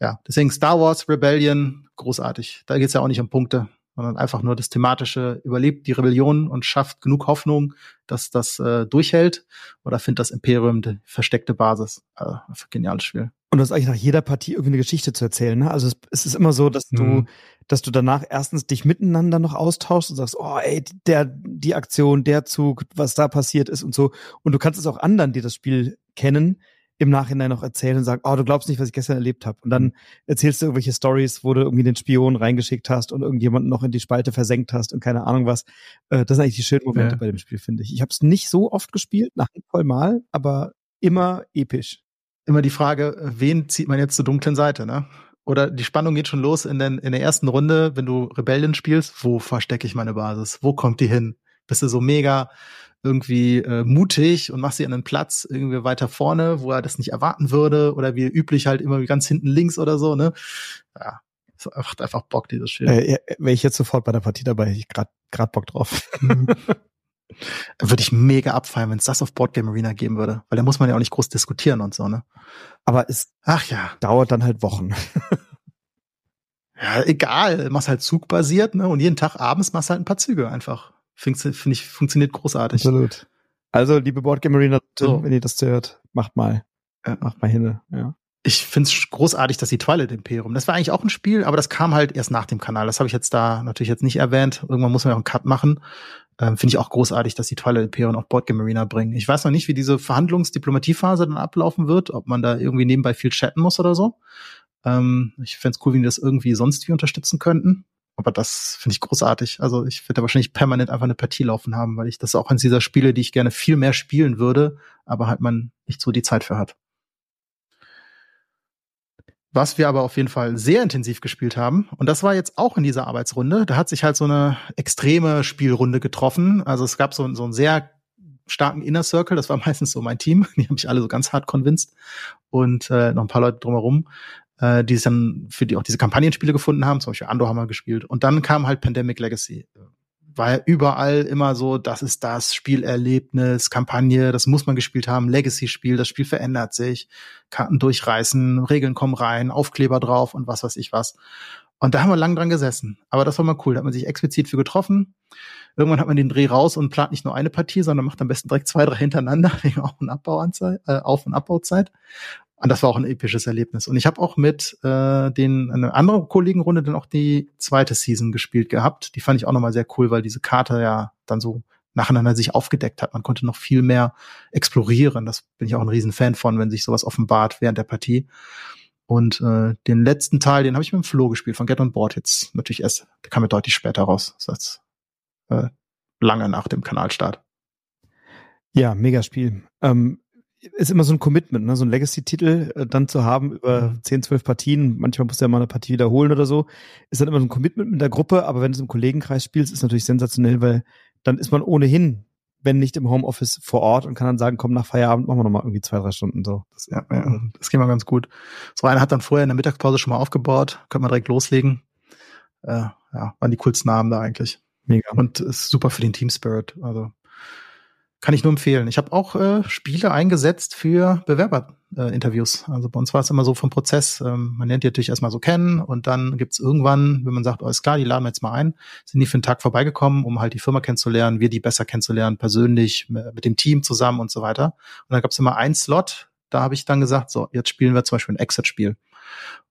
B: Ja, deswegen Star Wars Rebellion, großartig. Da geht es ja auch nicht um Punkte sondern einfach nur das thematische überlebt die Rebellion und schafft genug Hoffnung, dass das äh, durchhält. Oder findet das Imperium die versteckte Basis. Also, geniales Spiel.
A: Und du hast eigentlich nach jeder Partie irgendwie eine Geschichte zu erzählen. Ne? Also es, es ist immer so, dass du, mhm. dass du danach erstens dich miteinander noch austauschst und sagst, oh ey, der, die Aktion, der Zug, was da passiert ist und so. Und du kannst es auch anderen, die das Spiel kennen, im Nachhinein noch erzählen und sagen, oh, du glaubst nicht, was ich gestern erlebt habe. Und dann mhm. erzählst du irgendwelche Stories, wo du irgendwie den Spion reingeschickt hast und irgendjemanden noch in die Spalte versenkt hast und keine Ahnung was. Äh, das sind eigentlich die schönen Momente ja. bei dem Spiel, finde ich. Ich habe es nicht so oft gespielt, nach voll Mal, aber immer episch.
B: Immer die Frage, wen zieht man jetzt zur dunklen Seite, ne? Oder die Spannung geht schon los in, den, in der ersten Runde, wenn du Rebellion spielst. Wo verstecke ich meine Basis? Wo kommt die hin? Bist du so mega irgendwie äh, mutig und machst sie an einen Platz irgendwie weiter vorne, wo er das nicht erwarten würde oder wie üblich halt immer ganz hinten links oder so, ne? Ja, es macht einfach Bock, dieses Spiel.
A: Äh, Wäre ich jetzt sofort bei der Partie dabei, ich grad, grad Bock drauf. Mhm.
B: würde ich mega abfallen, wenn es das auf Boardgame Arena geben würde, weil da muss man ja auch nicht groß diskutieren und so, ne?
A: Aber es
B: Ach ja.
A: dauert dann halt Wochen.
B: ja, egal, machst halt zugbasiert, ne? Und jeden Tag abends machst halt ein paar Züge einfach. Finde find ich, funktioniert großartig.
A: Absolut. Also, liebe Boardgame Arena, so. wenn ihr das hört, macht mal. Ja. Macht mal hin, ja.
B: Ich finde es großartig, dass die Twilight Imperium, das war eigentlich auch ein Spiel, aber das kam halt erst nach dem Kanal. Das habe ich jetzt da natürlich jetzt nicht erwähnt. Irgendwann muss man ja auch einen Cut machen. Ähm, finde ich auch großartig, dass die Twilight Imperium auch Boardgame Arena bringen. Ich weiß noch nicht, wie diese Verhandlungsdiplomatiefase dann ablaufen wird, ob man da irgendwie nebenbei viel chatten muss oder so. Ähm, ich fände es cool, wenn die das irgendwie sonst wie unterstützen könnten. Aber das finde ich großartig. Also ich werde wahrscheinlich permanent einfach eine Partie laufen haben, weil ich das auch eines dieser Spiele, die ich gerne viel mehr spielen würde, aber halt man nicht so die Zeit für hat. Was wir aber auf jeden Fall sehr intensiv gespielt haben, und das war jetzt auch in dieser Arbeitsrunde, da hat sich halt so eine extreme Spielrunde getroffen. Also es gab so, so einen sehr starken Inner Circle, das war meistens so mein Team, die haben mich alle so ganz hart convinced und äh, noch ein paar Leute drumherum äh, die es dann für die auch diese Kampagnenspiele gefunden haben, zum Beispiel Ando haben wir gespielt. Und dann kam halt Pandemic Legacy. War ja überall immer so, das ist das Spielerlebnis, Kampagne, das muss man gespielt haben, Legacy-Spiel, das Spiel verändert sich, Karten durchreißen, Regeln kommen rein, Aufkleber drauf und was weiß ich was. Und da haben wir lang dran gesessen. Aber das war mal cool. Da hat man sich explizit für getroffen. Irgendwann hat man den Dreh raus und plant nicht nur eine Partie, sondern macht am besten direkt zwei, drei hintereinander wegen Auf- und Abbauanzeit, äh, Auf- und Abbauzeit. Und das war auch ein episches Erlebnis. Und ich habe auch mit äh, den eine andere Kollegenrunde dann auch die zweite Season gespielt gehabt. Die fand ich auch nochmal sehr cool, weil diese Karte ja dann so nacheinander sich aufgedeckt hat. Man konnte noch viel mehr explorieren. Das bin ich auch ein Riesenfan von, wenn sich sowas offenbart während der Partie. Und äh, den letzten Teil, den habe ich mit dem Flo gespielt von Get on Board jetzt natürlich erst, der kam mir deutlich später raus. Das heißt, äh, lange nach dem Kanalstart.
A: Ja, mega Spiel. Ähm, ist immer so ein Commitment, ne? so ein Legacy-Titel äh, dann zu haben über mhm. 10, 12 Partien. Manchmal muss du ja mal eine Partie wiederholen oder so. Ist dann immer so ein Commitment mit der Gruppe, aber wenn du es im Kollegenkreis spielst, ist natürlich sensationell, weil dann ist man ohnehin, wenn nicht im Homeoffice vor Ort und kann dann sagen, komm nach Feierabend, machen wir nochmal irgendwie zwei, drei Stunden so.
B: Das, ja, ja, das geht mal ganz gut. So einer hat dann vorher in der Mittagspause schon mal aufgebaut, könnte man direkt loslegen. Äh, ja, waren die coolsten Namen da eigentlich. Mega. Und ist super für den Team Spirit. Also kann ich nur empfehlen. Ich habe auch äh, Spiele eingesetzt für Bewerberinterviews. Äh, also bei uns war es immer so vom Prozess. Ähm, man lernt die natürlich erstmal so kennen und dann gibt's irgendwann, wenn man sagt, oh, ist klar, die laden wir jetzt mal ein, sind die für einen Tag vorbeigekommen, um halt die Firma kennenzulernen, wir die besser kennenzulernen, persönlich, mit dem Team zusammen und so weiter. Und dann gab's immer einen Slot, da habe ich dann gesagt, so, jetzt spielen wir zum Beispiel ein Exit-Spiel.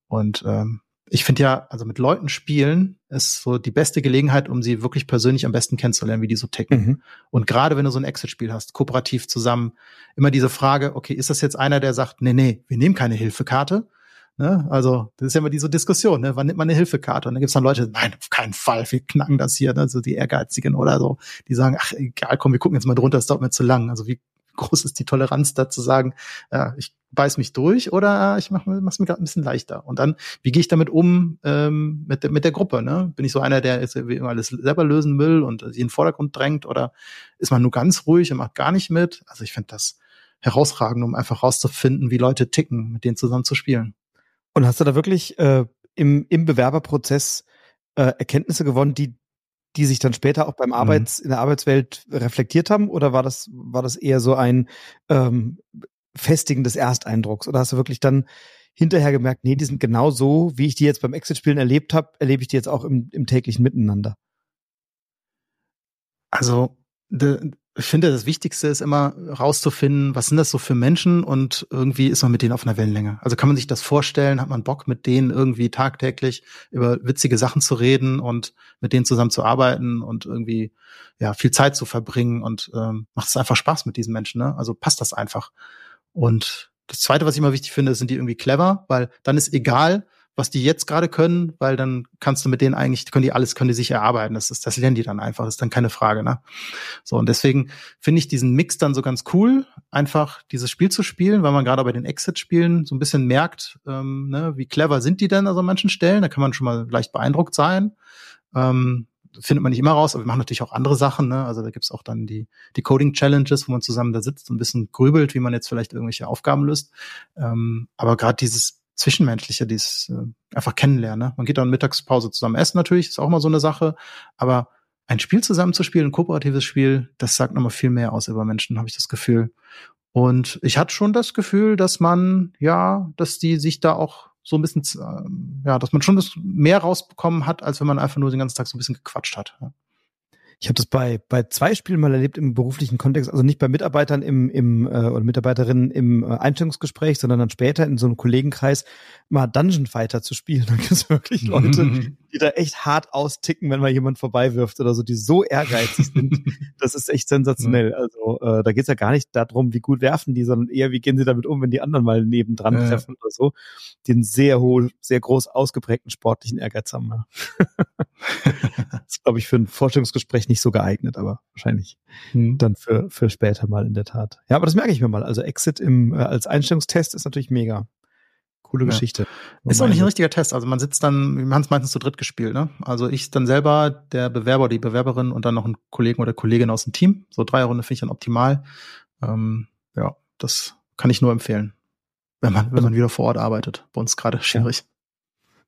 B: Und ähm, ich finde ja, also mit Leuten spielen ist so die beste Gelegenheit, um sie wirklich persönlich am besten kennenzulernen, wie die so ticken. Mhm. Und gerade wenn du so ein Exit-Spiel hast, kooperativ zusammen, immer diese Frage, okay, ist das jetzt einer, der sagt, nee, nee, wir nehmen keine Hilfekarte? Ne? Also, das ist ja immer diese Diskussion, ne? wann nimmt man eine Hilfekarte? Und dann gibt's dann Leute, nein, auf keinen Fall, wir knacken das hier, ne? so die Ehrgeizigen oder so, die sagen, ach egal, komm, wir gucken jetzt mal drunter, es dauert mir zu lang. Also wie groß ist die Toleranz da zu sagen, ja, ich beiß mich durch oder ich mache es mir gerade ein bisschen leichter. Und dann, wie gehe ich damit um ähm, mit, der, mit der Gruppe? Ne? Bin ich so einer, der immer alles selber lösen will und in den Vordergrund drängt oder ist man nur ganz ruhig und macht gar nicht mit? Also ich finde das herausragend, um einfach rauszufinden, wie Leute ticken, mit denen zusammen zu spielen.
A: Und hast du da wirklich äh, im, im Bewerberprozess äh, Erkenntnisse gewonnen, die die sich dann später auch beim mhm. Arbeits, mhm. in der Arbeitswelt reflektiert haben? Oder war das, war das eher so ein ähm, Festigen des Ersteindrucks? Oder hast du wirklich dann hinterher gemerkt, nee, die sind genau so, wie ich die jetzt beim Exit-Spielen erlebt habe, erlebe ich die jetzt auch im, im täglichen Miteinander?
B: Also, de, ich finde, das Wichtigste ist immer rauszufinden, was sind das so für Menschen und irgendwie ist man mit denen auf einer Wellenlänge. Also kann man sich das vorstellen, hat man Bock mit denen irgendwie tagtäglich über witzige Sachen zu reden und mit denen zusammen zu arbeiten und irgendwie ja viel Zeit zu verbringen und ähm, macht es einfach Spaß mit diesen Menschen. Ne? Also passt das einfach. Und das Zweite, was ich immer wichtig finde, sind die irgendwie clever, weil dann ist egal, was die jetzt gerade können, weil dann kannst du mit denen eigentlich, können die alles, können die sich erarbeiten. Das ist, das lernen die dann einfach, das ist dann keine Frage, ne? So, und deswegen finde ich diesen Mix dann so ganz cool, einfach dieses Spiel zu spielen, weil man gerade bei den Exit-Spielen so ein bisschen merkt, ähm, ne, wie clever sind die denn an manchen Stellen, da kann man schon mal leicht beeindruckt sein. Ähm, findet man nicht immer raus, aber wir machen natürlich auch andere Sachen. Ne? Also da gibt's auch dann die, die Coding-Challenges, wo man zusammen da sitzt und ein bisschen grübelt, wie man jetzt vielleicht irgendwelche Aufgaben löst. Ähm, aber gerade dieses Zwischenmenschliche, dieses äh, einfach kennenlernen. Ne? Man geht dann Mittagspause zusammen essen natürlich, ist auch mal so eine Sache. Aber ein Spiel zusammen zu spielen, ein kooperatives Spiel, das sagt nochmal viel mehr aus über Menschen, habe ich das Gefühl. Und ich hatte schon das Gefühl, dass man, ja, dass die sich da auch so ein bisschen, äh, ja, dass man schon das mehr rausbekommen hat, als wenn man einfach nur den ganzen Tag so ein bisschen gequatscht hat.
A: Ich habe das bei bei zwei Spielen mal erlebt im beruflichen Kontext, also nicht bei Mitarbeitern im im äh, oder Mitarbeiterinnen im äh, Einstellungsgespräch, sondern dann später in so einem Kollegenkreis mal Dungeon Fighter zu spielen. Da gibt es wirklich Leute, die da echt hart austicken, wenn mal jemand vorbeiwirft oder so, die so ehrgeizig sind. Das ist echt sensationell. Also äh, da geht's ja gar nicht darum, wie gut werfen die, sondern eher, wie gehen sie damit um, wenn die anderen mal nebendran ja. treffen oder so. Die einen sehr hohen, sehr groß ausgeprägten sportlichen Ehrgeiz haben. Ja. das ist, glaube ich, für ein Vorstellungsgespräch nicht so geeignet, aber wahrscheinlich hm. dann für, für später mal in der Tat. Ja, aber das merke ich mir mal. Also Exit im, äh, als Einstellungstest ist natürlich mega. Coole ja. Geschichte.
B: Ist auch nicht ein richtiger Test. Also man sitzt dann, wir haben es meistens zu dritt gespielt, ne? Also ich dann selber, der Bewerber oder die Bewerberin und dann noch ein Kollegen oder Kollegin aus dem Team. So drei Runde finde ich dann optimal. Ähm, ja, das kann ich nur empfehlen. Wenn man, wenn man wieder vor Ort arbeitet. Bei uns gerade schwierig.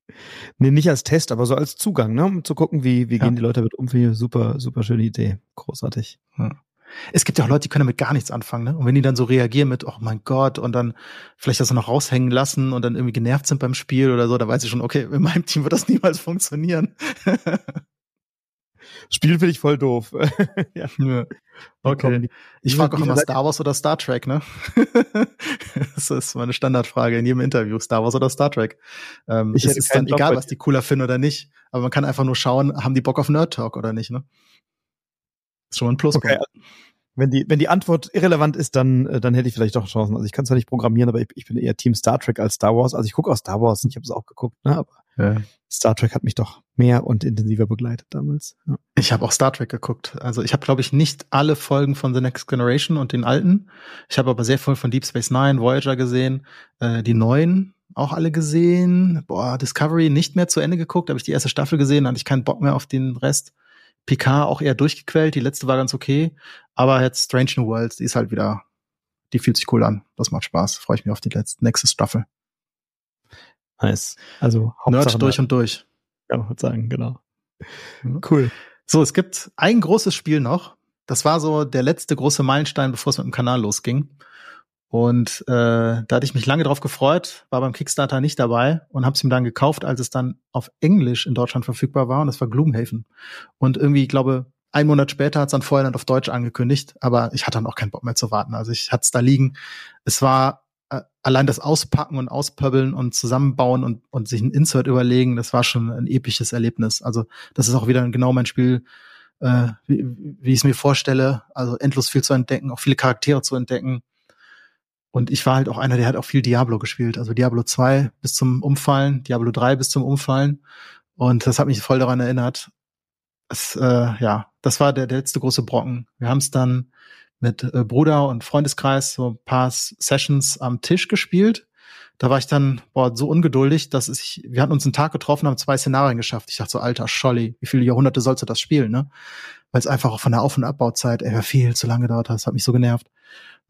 A: Ja. Nee, nicht als Test, aber so als Zugang, ne? Um zu gucken, wie, wie ja. gehen die Leute damit um. Super, super schöne Idee. Großartig. Ja.
B: Es gibt ja auch Leute, die können damit gar nichts anfangen, ne? Und wenn die dann so reagieren mit, oh mein Gott, und dann vielleicht das noch raushängen lassen und dann irgendwie genervt sind beim Spiel oder so, da weiß ich schon, okay, in meinem Team wird das niemals funktionieren.
A: Spielen finde ich voll doof.
B: ja. ja. Okay. Ich frage auch immer Star Wars oder Star Trek, ne? das ist meine Standardfrage in jedem Interview. Star Wars oder Star Trek. Ähm, ich es ist dann egal, was die cooler finden oder nicht. Aber man kann einfach nur schauen, haben die Bock auf Nerd Talk oder nicht, ne?
A: Ist schon mal ein Pluspunkt. Okay. Wenn die, wenn die Antwort irrelevant ist, dann, äh, dann hätte ich vielleicht doch Chancen. Also ich kann zwar nicht programmieren, aber ich, ich bin eher Team Star Trek als Star Wars. Also ich gucke auch Star Wars und ich habe es auch geguckt, ne? aber ja. Star Trek hat mich doch mehr und intensiver begleitet damals.
B: Ja. Ich habe auch Star Trek geguckt. Also ich habe, glaube ich, nicht alle Folgen von The Next Generation und den alten. Ich habe aber sehr viel von Deep Space Nine, Voyager gesehen, äh, die neuen auch alle gesehen. Boah, Discovery nicht mehr zu Ende geguckt, habe ich die erste Staffel gesehen, hatte ich keinen Bock mehr auf den Rest. Picard auch eher durchgequält, die letzte war ganz okay, aber jetzt Strange New Worlds, die ist halt wieder, die fühlt sich cool an. Das macht Spaß. Freue ich mich auf die letzte, nächste Staffel.
A: Nice. Also
B: Hauptsache Nerd durch und durch.
A: Ja, würde sagen, genau.
B: Mhm. Cool. So, es gibt ein großes Spiel noch. Das war so der letzte große Meilenstein, bevor es mit dem Kanal losging. Und äh, da hatte ich mich lange drauf gefreut, war beim Kickstarter nicht dabei und habe es ihm dann gekauft, als es dann auf Englisch in Deutschland verfügbar war. Und das war Gloomhaven. Und irgendwie, ich glaube, ein Monat später hat es dann vorher dann auf Deutsch angekündigt, aber ich hatte dann auch keinen Bock mehr zu warten. Also ich hatte es da liegen. Es war äh, allein das Auspacken und Auspöbbeln und zusammenbauen und, und sich ein Insert überlegen, das war schon ein episches Erlebnis. Also das ist auch wieder genau mein Spiel, äh, wie, wie ich es mir vorstelle. Also endlos viel zu entdecken, auch viele Charaktere zu entdecken. Und ich war halt auch einer, der hat auch viel Diablo gespielt. Also Diablo 2 bis zum Umfallen, Diablo 3 bis zum Umfallen. Und das hat mich voll daran erinnert. Es, äh, ja, das war der, der letzte große Brocken. Wir haben es dann mit äh, Bruder und Freundeskreis so ein paar Sessions am Tisch gespielt. Da war ich dann boah, so ungeduldig, dass ich, wir hatten uns einen Tag getroffen, haben zwei Szenarien geschafft. Ich dachte so, alter Scholli, wie viele Jahrhunderte sollst du das spielen, ne? Weil es einfach auch von der Auf- und Abbauzeit ey, viel zu lange dauert hat. Das hat mich so genervt.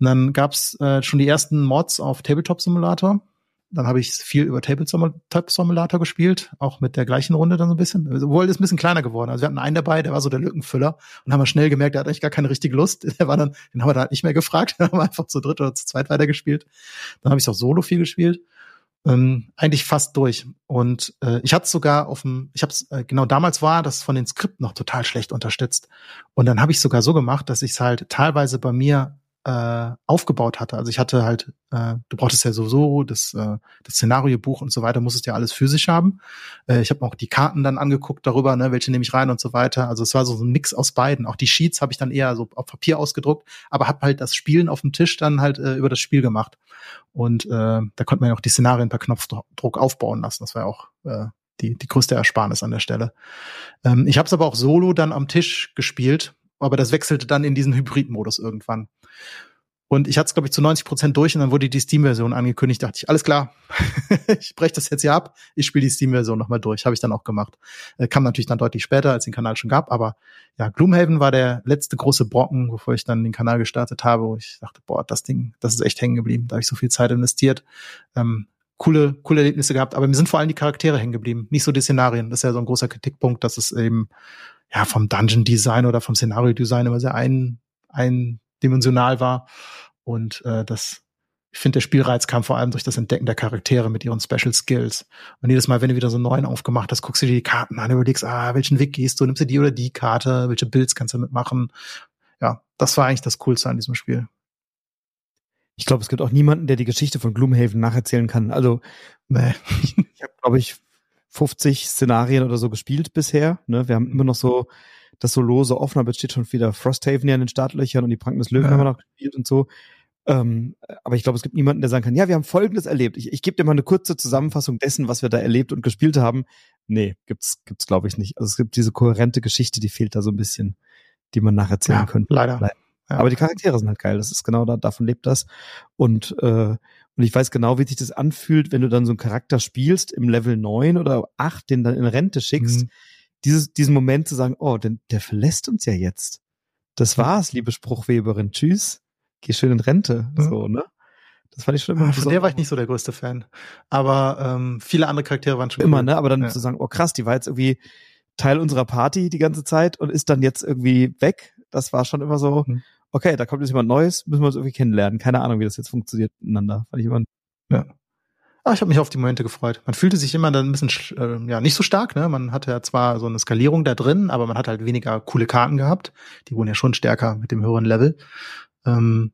B: Und dann gab's äh, schon die ersten Mods auf Tabletop Simulator. Dann habe ich viel über Tabletop Simulator gespielt, auch mit der gleichen Runde dann so ein bisschen. Obwohl ist ein bisschen kleiner geworden. Also wir hatten einen dabei, der war so der Lückenfüller und haben wir schnell gemerkt, der hat eigentlich gar keine richtige Lust. Der war dann, den haben wir da halt nicht mehr gefragt, dann haben wir einfach zu dritt oder zu zweit weitergespielt. Dann habe ich auch solo viel gespielt. Ähm, eigentlich fast durch. Und äh, ich hatte sogar auf dem, ich habe es äh, genau damals war das von den Skripten noch total schlecht unterstützt. Und dann habe ich sogar so gemacht, dass ich es halt teilweise bei mir äh, aufgebaut hatte. Also ich hatte halt, äh, du brauchtest ja sowieso das, äh, das Szenariobuch und so weiter, musstest ja alles physisch haben. Äh, ich habe auch die Karten dann angeguckt darüber, ne, welche nehme ich rein und so weiter. Also es war so, ein Mix aus beiden. Auch die Sheets habe ich dann eher so auf Papier ausgedruckt, aber habe halt das Spielen auf dem Tisch dann halt äh, über das Spiel gemacht. Und äh, da konnte man ja auch die Szenarien per Knopfdruck aufbauen lassen. Das war ja auch äh, die, die größte Ersparnis an der Stelle. Ähm, ich habe es aber auch solo dann am Tisch gespielt, aber das wechselte dann in diesen Hybrid-Modus irgendwann. Und ich hatte es, glaube ich, zu 90 Prozent durch und dann wurde die Steam-Version angekündigt. Dachte ich, alles klar, ich breche das jetzt hier ab, ich spiele die Steam-Version nochmal durch. Habe ich dann auch gemacht. Äh, kam natürlich dann deutlich später, als den Kanal schon gab. Aber ja, Gloomhaven war der letzte große Brocken, bevor ich dann den Kanal gestartet habe, wo ich dachte, boah, das Ding, das ist echt hängen geblieben. Da habe ich so viel Zeit investiert. Ähm, coole, coole Erlebnisse gehabt, aber mir sind vor allem die Charaktere hängen geblieben, nicht so die Szenarien. Das ist ja so ein großer Kritikpunkt, dass es eben ja vom Dungeon Design oder vom Szenario Design immer sehr ein, eindimensional war. Und äh, das, ich finde, der Spielreiz kam vor allem durch das Entdecken der Charaktere mit ihren Special Skills. Und jedes Mal, wenn du wieder so einen neuen aufgemacht hast, guckst du dir die Karten an, überlegst, ah, welchen Weg gehst du, nimmst du die oder die Karte, welche Builds kannst du damit machen. Ja, das war eigentlich das Coolste an diesem Spiel.
A: Ich glaube, es gibt auch niemanden, der die Geschichte von Gloomhaven nacherzählen kann. Also, nee. ich, ich habe, glaube ich, 50 Szenarien oder so gespielt bisher. Ne? Wir haben immer noch so das so lose offen, aber jetzt steht schon wieder Frosthaven ja in den Startlöchern und die Pranken des Löwen ja. haben wir noch gespielt und so. Ähm, aber ich glaube, es gibt niemanden, der sagen kann, ja, wir haben Folgendes erlebt. Ich, ich gebe dir mal eine kurze Zusammenfassung dessen, was wir da erlebt und gespielt haben. Nee, gibt's, gibt's glaube ich nicht. Also es gibt diese kohärente Geschichte, die fehlt da so ein bisschen, die man nacherzählen ja, könnte.
B: Leider. leider.
A: Ja. Aber die Charaktere sind halt geil. Das ist genau da, davon lebt das. Und, äh, und ich weiß genau, wie sich das anfühlt, wenn du dann so einen Charakter spielst im Level 9 oder 8, den dann in Rente schickst. Mhm. Dieses, diesen Moment zu sagen, oh, denn der verlässt uns ja jetzt. Das war's, liebe Spruchweberin. Tschüss. Geh schön in Rente. Mhm. So, ne?
B: Das fand ich schon immer. Ah, von der war ich nicht so der größte Fan. Aber ähm, viele andere Charaktere waren schon
A: immer, cool. ne? Aber dann ja. zu sagen, oh krass, die war jetzt irgendwie Teil unserer Party die ganze Zeit und ist dann jetzt irgendwie weg. Das war schon immer so, mhm okay, da kommt jetzt jemand Neues, müssen wir uns irgendwie kennenlernen. Keine Ahnung, wie das jetzt funktioniert miteinander. Fand ich immer,
B: ja. Ah, ich habe mich auf die Momente gefreut. Man fühlte sich immer dann ein bisschen, äh, ja, nicht so stark, ne? Man hatte ja zwar so eine Skalierung da drin, aber man hat halt weniger coole Karten gehabt. Die wurden ja schon stärker mit dem höheren Level. Ähm,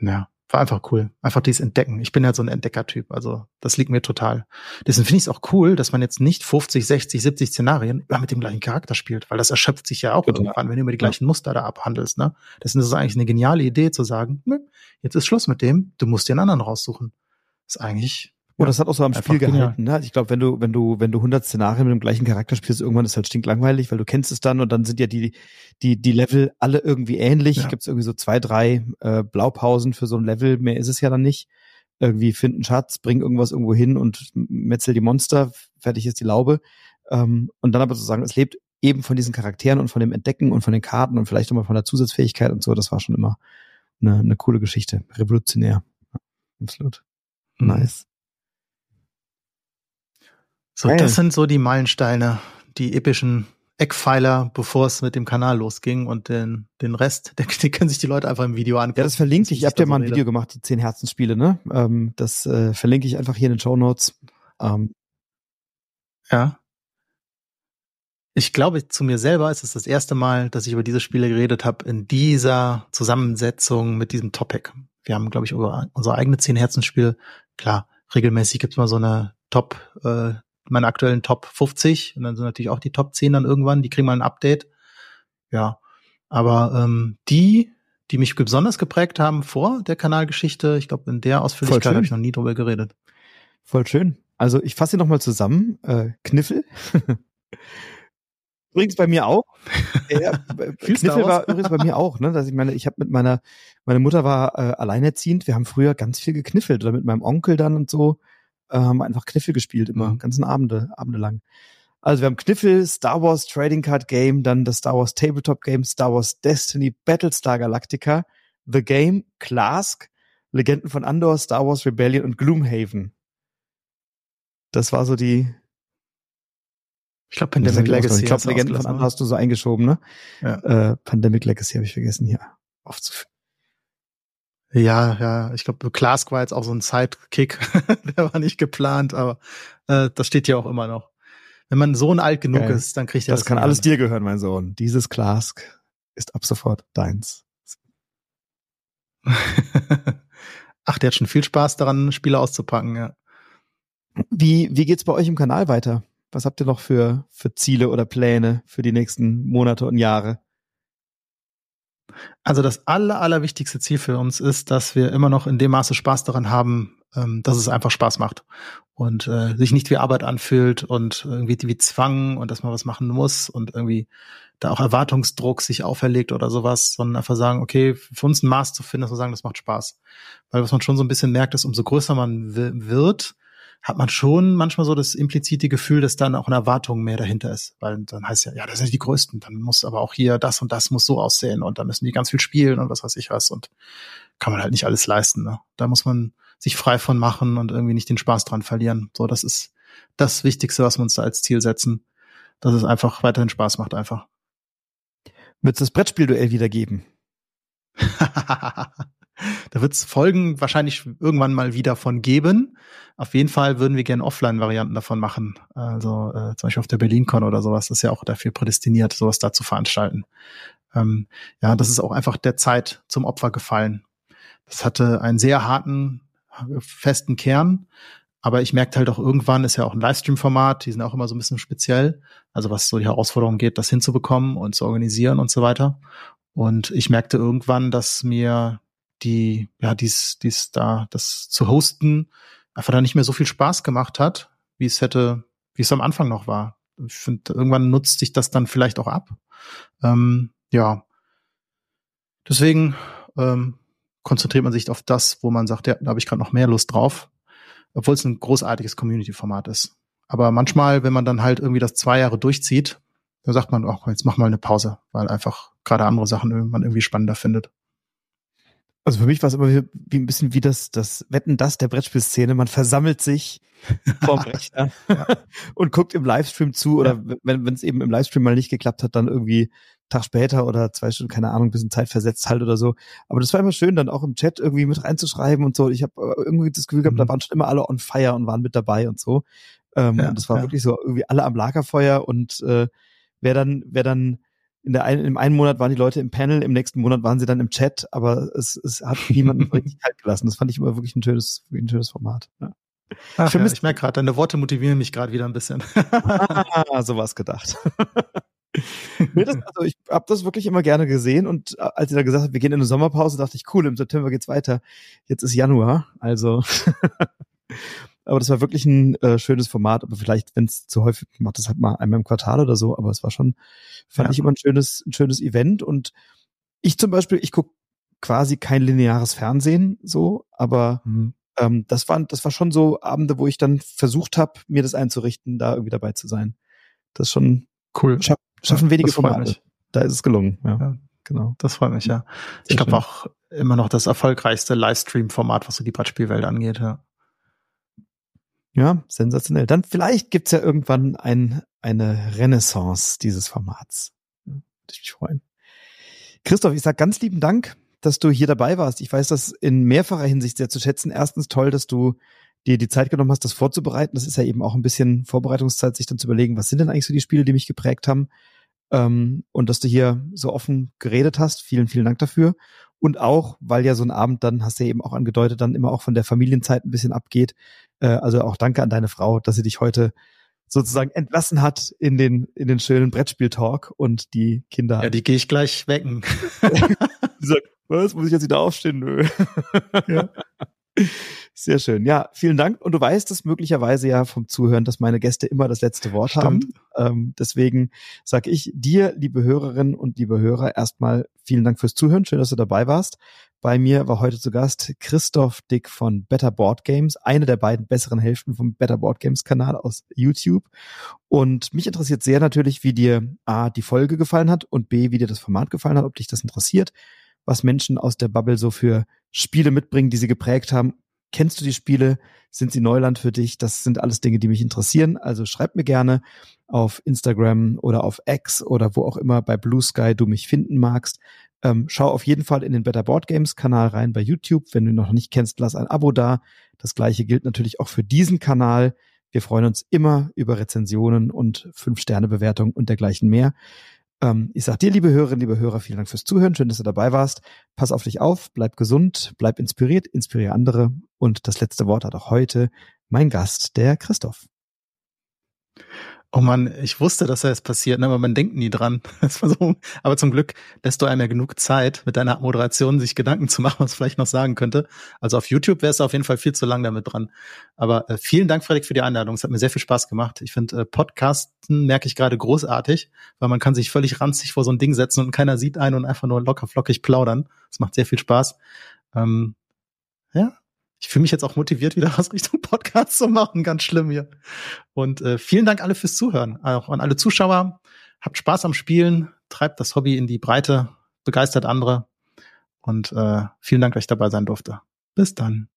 B: ja, war einfach cool. Einfach dieses Entdecken. Ich bin ja so ein Entdeckertyp, also das liegt mir total. Deswegen finde ich es auch cool, dass man jetzt nicht 50, 60, 70 Szenarien immer mit dem gleichen Charakter spielt, weil das erschöpft sich ja auch Bitte. irgendwann, wenn du immer die gleichen Muster da abhandelst. Ne? Deswegen ist es eigentlich eine geniale Idee zu sagen, jetzt ist Schluss mit dem, du musst dir einen anderen raussuchen. Ist eigentlich
A: Oh, das hat auch so am Spiel gehalten. Ne? Ich glaube, wenn du, wenn du, wenn du 100 Szenarien mit dem gleichen Charakter spielst, irgendwann ist halt stinklangweilig, weil du kennst es dann und dann sind ja die, die, die Level alle irgendwie ähnlich. Ja. Gibt es irgendwie so zwei, drei äh, Blaupausen für so ein Level. Mehr ist es ja dann nicht. Irgendwie finden Schatz, bring irgendwas irgendwo hin und metzel die Monster. Fertig ist die Laube. Ähm, und dann aber zu sagen, es lebt eben von diesen Charakteren und von dem Entdecken und von den Karten und vielleicht nochmal von der Zusatzfähigkeit und so. Das war schon immer eine, eine coole Geschichte. Revolutionär. Absolut. Mhm. Nice.
B: So, Geil. das sind so die Meilensteine, die epischen Eckpfeiler, bevor es mit dem Kanal losging und den, den Rest, den, den können sich die Leute einfach im Video angucken.
A: Ja, das verlinke ich. Ich habe dir mal ein Video gemacht, die zehn Herzensspiele, ne? Ähm, das äh, verlinke ich einfach hier in den Show Notes. Ähm.
B: Ja. Ich glaube, zu mir selber ist es das erste Mal, dass ich über diese Spiele geredet habe, in dieser Zusammensetzung mit diesem Topic. Wir haben, glaube ich, unsere eigene zehn Herzensspiele klar, regelmäßig gibt's mal so eine Top, äh, meine aktuellen Top 50 und dann sind natürlich auch die Top 10 dann irgendwann, die kriegen mal ein Update. Ja, aber ähm, die, die mich besonders geprägt haben vor der Kanalgeschichte, ich glaube, in der Ausführlichkeit habe ich noch nie drüber geredet.
A: Voll schön. Also ich fasse noch mal zusammen. Äh, Kniffel. übrigens bei mir auch. Ja, Kniffel war übrigens bei mir auch, ne? Dass ich meine, ich habe mit meiner, meine Mutter war äh, alleinerziehend. Wir haben früher ganz viel gekniffelt oder mit meinem Onkel dann und so äh, haben einfach Kniffel gespielt immer, mhm. ganzen Abende, Abende lang. Also wir haben Kniffel, Star Wars Trading Card Game, dann das Star Wars Tabletop Game, Star Wars Destiny, Battlestar Galactica, The Game, Clask, Legenden von Andor, Star Wars Rebellion und Gloomhaven. Das war so die.
B: Ich glaube, Pandemic Legacy.
A: Ich glaube, Legenden von Andor hast du so eingeschoben, ne? Ja. Äh, Pandemic Legacy habe ich vergessen hier aufzuführen.
B: Ja, ja, ich glaube, Clask war jetzt auch so ein Sidekick, der war nicht geplant, aber äh, das steht ja auch immer noch wenn man Sohn alt genug Geil. ist, dann kriegt er
A: das. Das kann alles dir gehören, mein Sohn. Dieses Clask ist ab sofort deins.
B: Ach, der hat schon viel Spaß daran, Spiele auszupacken, ja.
A: Wie, wie geht's bei euch im Kanal weiter? Was habt ihr noch für, für Ziele oder Pläne für die nächsten Monate und Jahre?
B: Also das aller, allerwichtigste Ziel für uns ist, dass wir immer noch in dem Maße Spaß daran haben, ähm, dass es einfach Spaß macht und äh, sich nicht wie Arbeit anfühlt und irgendwie wie Zwang und dass man was machen muss und irgendwie da auch Erwartungsdruck sich auferlegt oder sowas, sondern einfach sagen, okay, für uns ein Maß zu finden, dass wir sagen, das macht Spaß. Weil was man schon so ein bisschen merkt, ist, umso größer man wird, hat man schon manchmal so das implizite Gefühl, dass dann auch eine Erwartung mehr dahinter ist. Weil dann heißt ja, ja, das sind die Größten, dann muss aber auch hier das und das muss so aussehen und da müssen die ganz viel spielen und was weiß ich was und kann man halt nicht alles leisten. Ne? Da muss man sich frei von machen und irgendwie nicht den Spaß dran verlieren. So, das ist das Wichtigste, was wir uns da als Ziel setzen, dass es einfach weiterhin Spaß macht einfach.
A: Wird es das Brettspielduell wieder geben?
B: da wird es Folgen wahrscheinlich irgendwann mal wieder von geben. Auf jeden Fall würden wir gerne Offline-Varianten davon machen. Also äh, zum Beispiel auf der BerlinCon oder sowas. Das ist ja auch dafür prädestiniert, sowas da zu veranstalten. Ähm, ja, das ist auch einfach der Zeit zum Opfer gefallen. Das hatte einen sehr harten festen Kern. Aber ich merkte halt auch irgendwann, ist ja auch ein Livestream-Format, die sind auch immer so ein bisschen speziell. Also was so die Herausforderung geht, das hinzubekommen und zu organisieren und so weiter. Und ich merkte irgendwann, dass mir die, ja, dies, dies da, das zu hosten, einfach da nicht mehr so viel Spaß gemacht hat, wie es hätte, wie es am Anfang noch war. Ich finde, irgendwann nutzt sich das dann vielleicht auch ab. Ähm, ja. Deswegen ähm, konzentriert man sich auf das, wo man sagt, ja, da habe ich gerade noch mehr Lust drauf, obwohl es ein großartiges Community-Format ist. Aber manchmal, wenn man dann halt irgendwie das zwei Jahre durchzieht, dann sagt man, ach, jetzt mach mal eine Pause, weil einfach gerade andere Sachen man irgendwie spannender findet.
A: Also für mich war es immer wie, wie ein bisschen wie das, das Wetten das der Brettspielszene. Man versammelt sich vorm Rechner ja. und guckt im Livestream zu oder ja. wenn es eben im Livestream mal nicht geklappt hat, dann irgendwie Tag später oder zwei Stunden, keine Ahnung, bisschen Zeit versetzt halt oder so. Aber das war immer schön, dann auch im Chat irgendwie mit reinzuschreiben und so. Ich habe äh, irgendwie das Gefühl gehabt, mhm. da waren schon immer alle on fire und waren mit dabei und so. Ähm, ja, und das war wirklich so irgendwie alle am Lagerfeuer und äh, wer dann, wer dann in der einen, im einen Monat waren die Leute im Panel, im nächsten Monat waren sie dann im Chat, aber es, es hat niemanden richtig kalt gelassen. Das fand ich immer wirklich ein schönes, ein schönes Format. Ja.
B: Ach, ich, ja, ich merke gerade, deine Worte motivieren mich gerade wieder ein bisschen.
A: ah, sowas gedacht. nee, das, also ich habe das wirklich immer gerne gesehen und äh, als ihr da gesagt habt, wir gehen in eine Sommerpause, dachte ich, cool, im September geht's weiter. Jetzt ist Januar, also aber das war wirklich ein äh, schönes Format, aber vielleicht, wenn es zu häufig macht, das halt mal einmal im Quartal oder so, aber es war schon, fand ja. ich immer ein schönes, ein schönes Event und ich zum Beispiel, ich guck quasi kein lineares Fernsehen so, aber mhm. ähm, das waren, das war schon so Abende, wo ich dann versucht habe, mir das einzurichten, da irgendwie dabei zu sein. Das ist schon cool. Schaff, schaffen wenige Formate. Da ist es gelungen. Ja, ja,
B: genau. Das freut mich, ja. ich glaube auch immer noch das erfolgreichste Livestream-Format, was so die Brettspielwelt angeht, ja.
A: Ja, sensationell. Dann vielleicht gibt's ja irgendwann ein, eine Renaissance dieses Formats. Würde ich mich freuen. Christoph, ich sag ganz lieben Dank, dass du hier dabei warst. Ich weiß das in mehrfacher Hinsicht sehr zu schätzen. Erstens toll, dass du dir die Zeit genommen hast, das vorzubereiten. Das ist ja eben auch ein bisschen Vorbereitungszeit, sich dann zu überlegen, was sind denn eigentlich so die Spiele, die mich geprägt haben. Ähm, und dass du hier so offen geredet hast. Vielen, vielen Dank dafür. Und auch, weil ja so ein Abend dann, hast du ja eben auch angedeutet, dann immer auch von der Familienzeit ein bisschen abgeht. Äh, also auch danke an deine Frau, dass sie dich heute sozusagen entlassen hat in den, in den schönen Brettspiel-Talk und die Kinder.
B: Ja, die gehe ich gleich wecken.
A: die sagt, was, muss ich jetzt wieder aufstehen? Nö. ja. Sehr schön. Ja, vielen Dank. Und du weißt es möglicherweise ja vom Zuhören, dass meine Gäste immer das letzte Wort Stimmt. haben. Ähm, deswegen sage ich dir, liebe Hörerinnen und liebe Hörer, erstmal vielen Dank fürs Zuhören. Schön, dass du dabei warst. Bei mir war heute zu Gast Christoph Dick von Better Board Games, eine der beiden besseren Hälften vom Better Board Games Kanal aus YouTube. Und mich interessiert sehr natürlich, wie dir A, die Folge gefallen hat und B, wie dir das Format gefallen hat, ob dich das interessiert was Menschen aus der Bubble so für Spiele mitbringen, die sie geprägt haben. Kennst du die Spiele? Sind sie Neuland für dich? Das sind alles Dinge, die mich interessieren. Also schreib mir gerne auf Instagram oder auf X oder wo auch immer bei Blue Sky du mich finden magst. Ähm, schau auf jeden Fall in den Better Board Games Kanal rein bei YouTube. Wenn du ihn noch nicht kennst, lass ein Abo da. Das gleiche gilt natürlich auch für diesen Kanal. Wir freuen uns immer über Rezensionen und Fünf-Sterne-Bewertungen und dergleichen mehr. Ähm, ich sag dir, liebe Hörerinnen, liebe Hörer, vielen Dank fürs Zuhören. Schön, dass du dabei warst. Pass auf dich auf, bleib gesund, bleib inspiriert, inspiriere andere. Und das letzte Wort hat auch heute mein Gast, der Christoph.
B: Oh man, ich wusste, dass das passiert, ne? aber man denkt nie dran. Aber zum Glück lässt du einem ja genug Zeit, mit deiner Moderation sich Gedanken zu machen, was ich vielleicht noch sagen könnte. Also auf YouTube wäre es auf jeden Fall viel zu lang damit dran. Aber äh, vielen Dank, Frederik, für die Einladung. Es hat mir sehr viel Spaß gemacht. Ich finde, äh, Podcasten merke ich gerade großartig, weil man kann sich völlig ranzig vor so ein Ding setzen und keiner sieht einen und einfach nur locker flockig plaudern. Das macht sehr viel Spaß. Ähm, ja, ich fühle mich jetzt auch motiviert, wieder was Richtung Podcast zu machen. Ganz schlimm hier. Und äh, vielen Dank alle fürs Zuhören. Auch an alle Zuschauer. Habt Spaß am Spielen, treibt das Hobby in die Breite, begeistert andere. Und äh, vielen Dank, dass ich dabei sein durfte. Bis dann.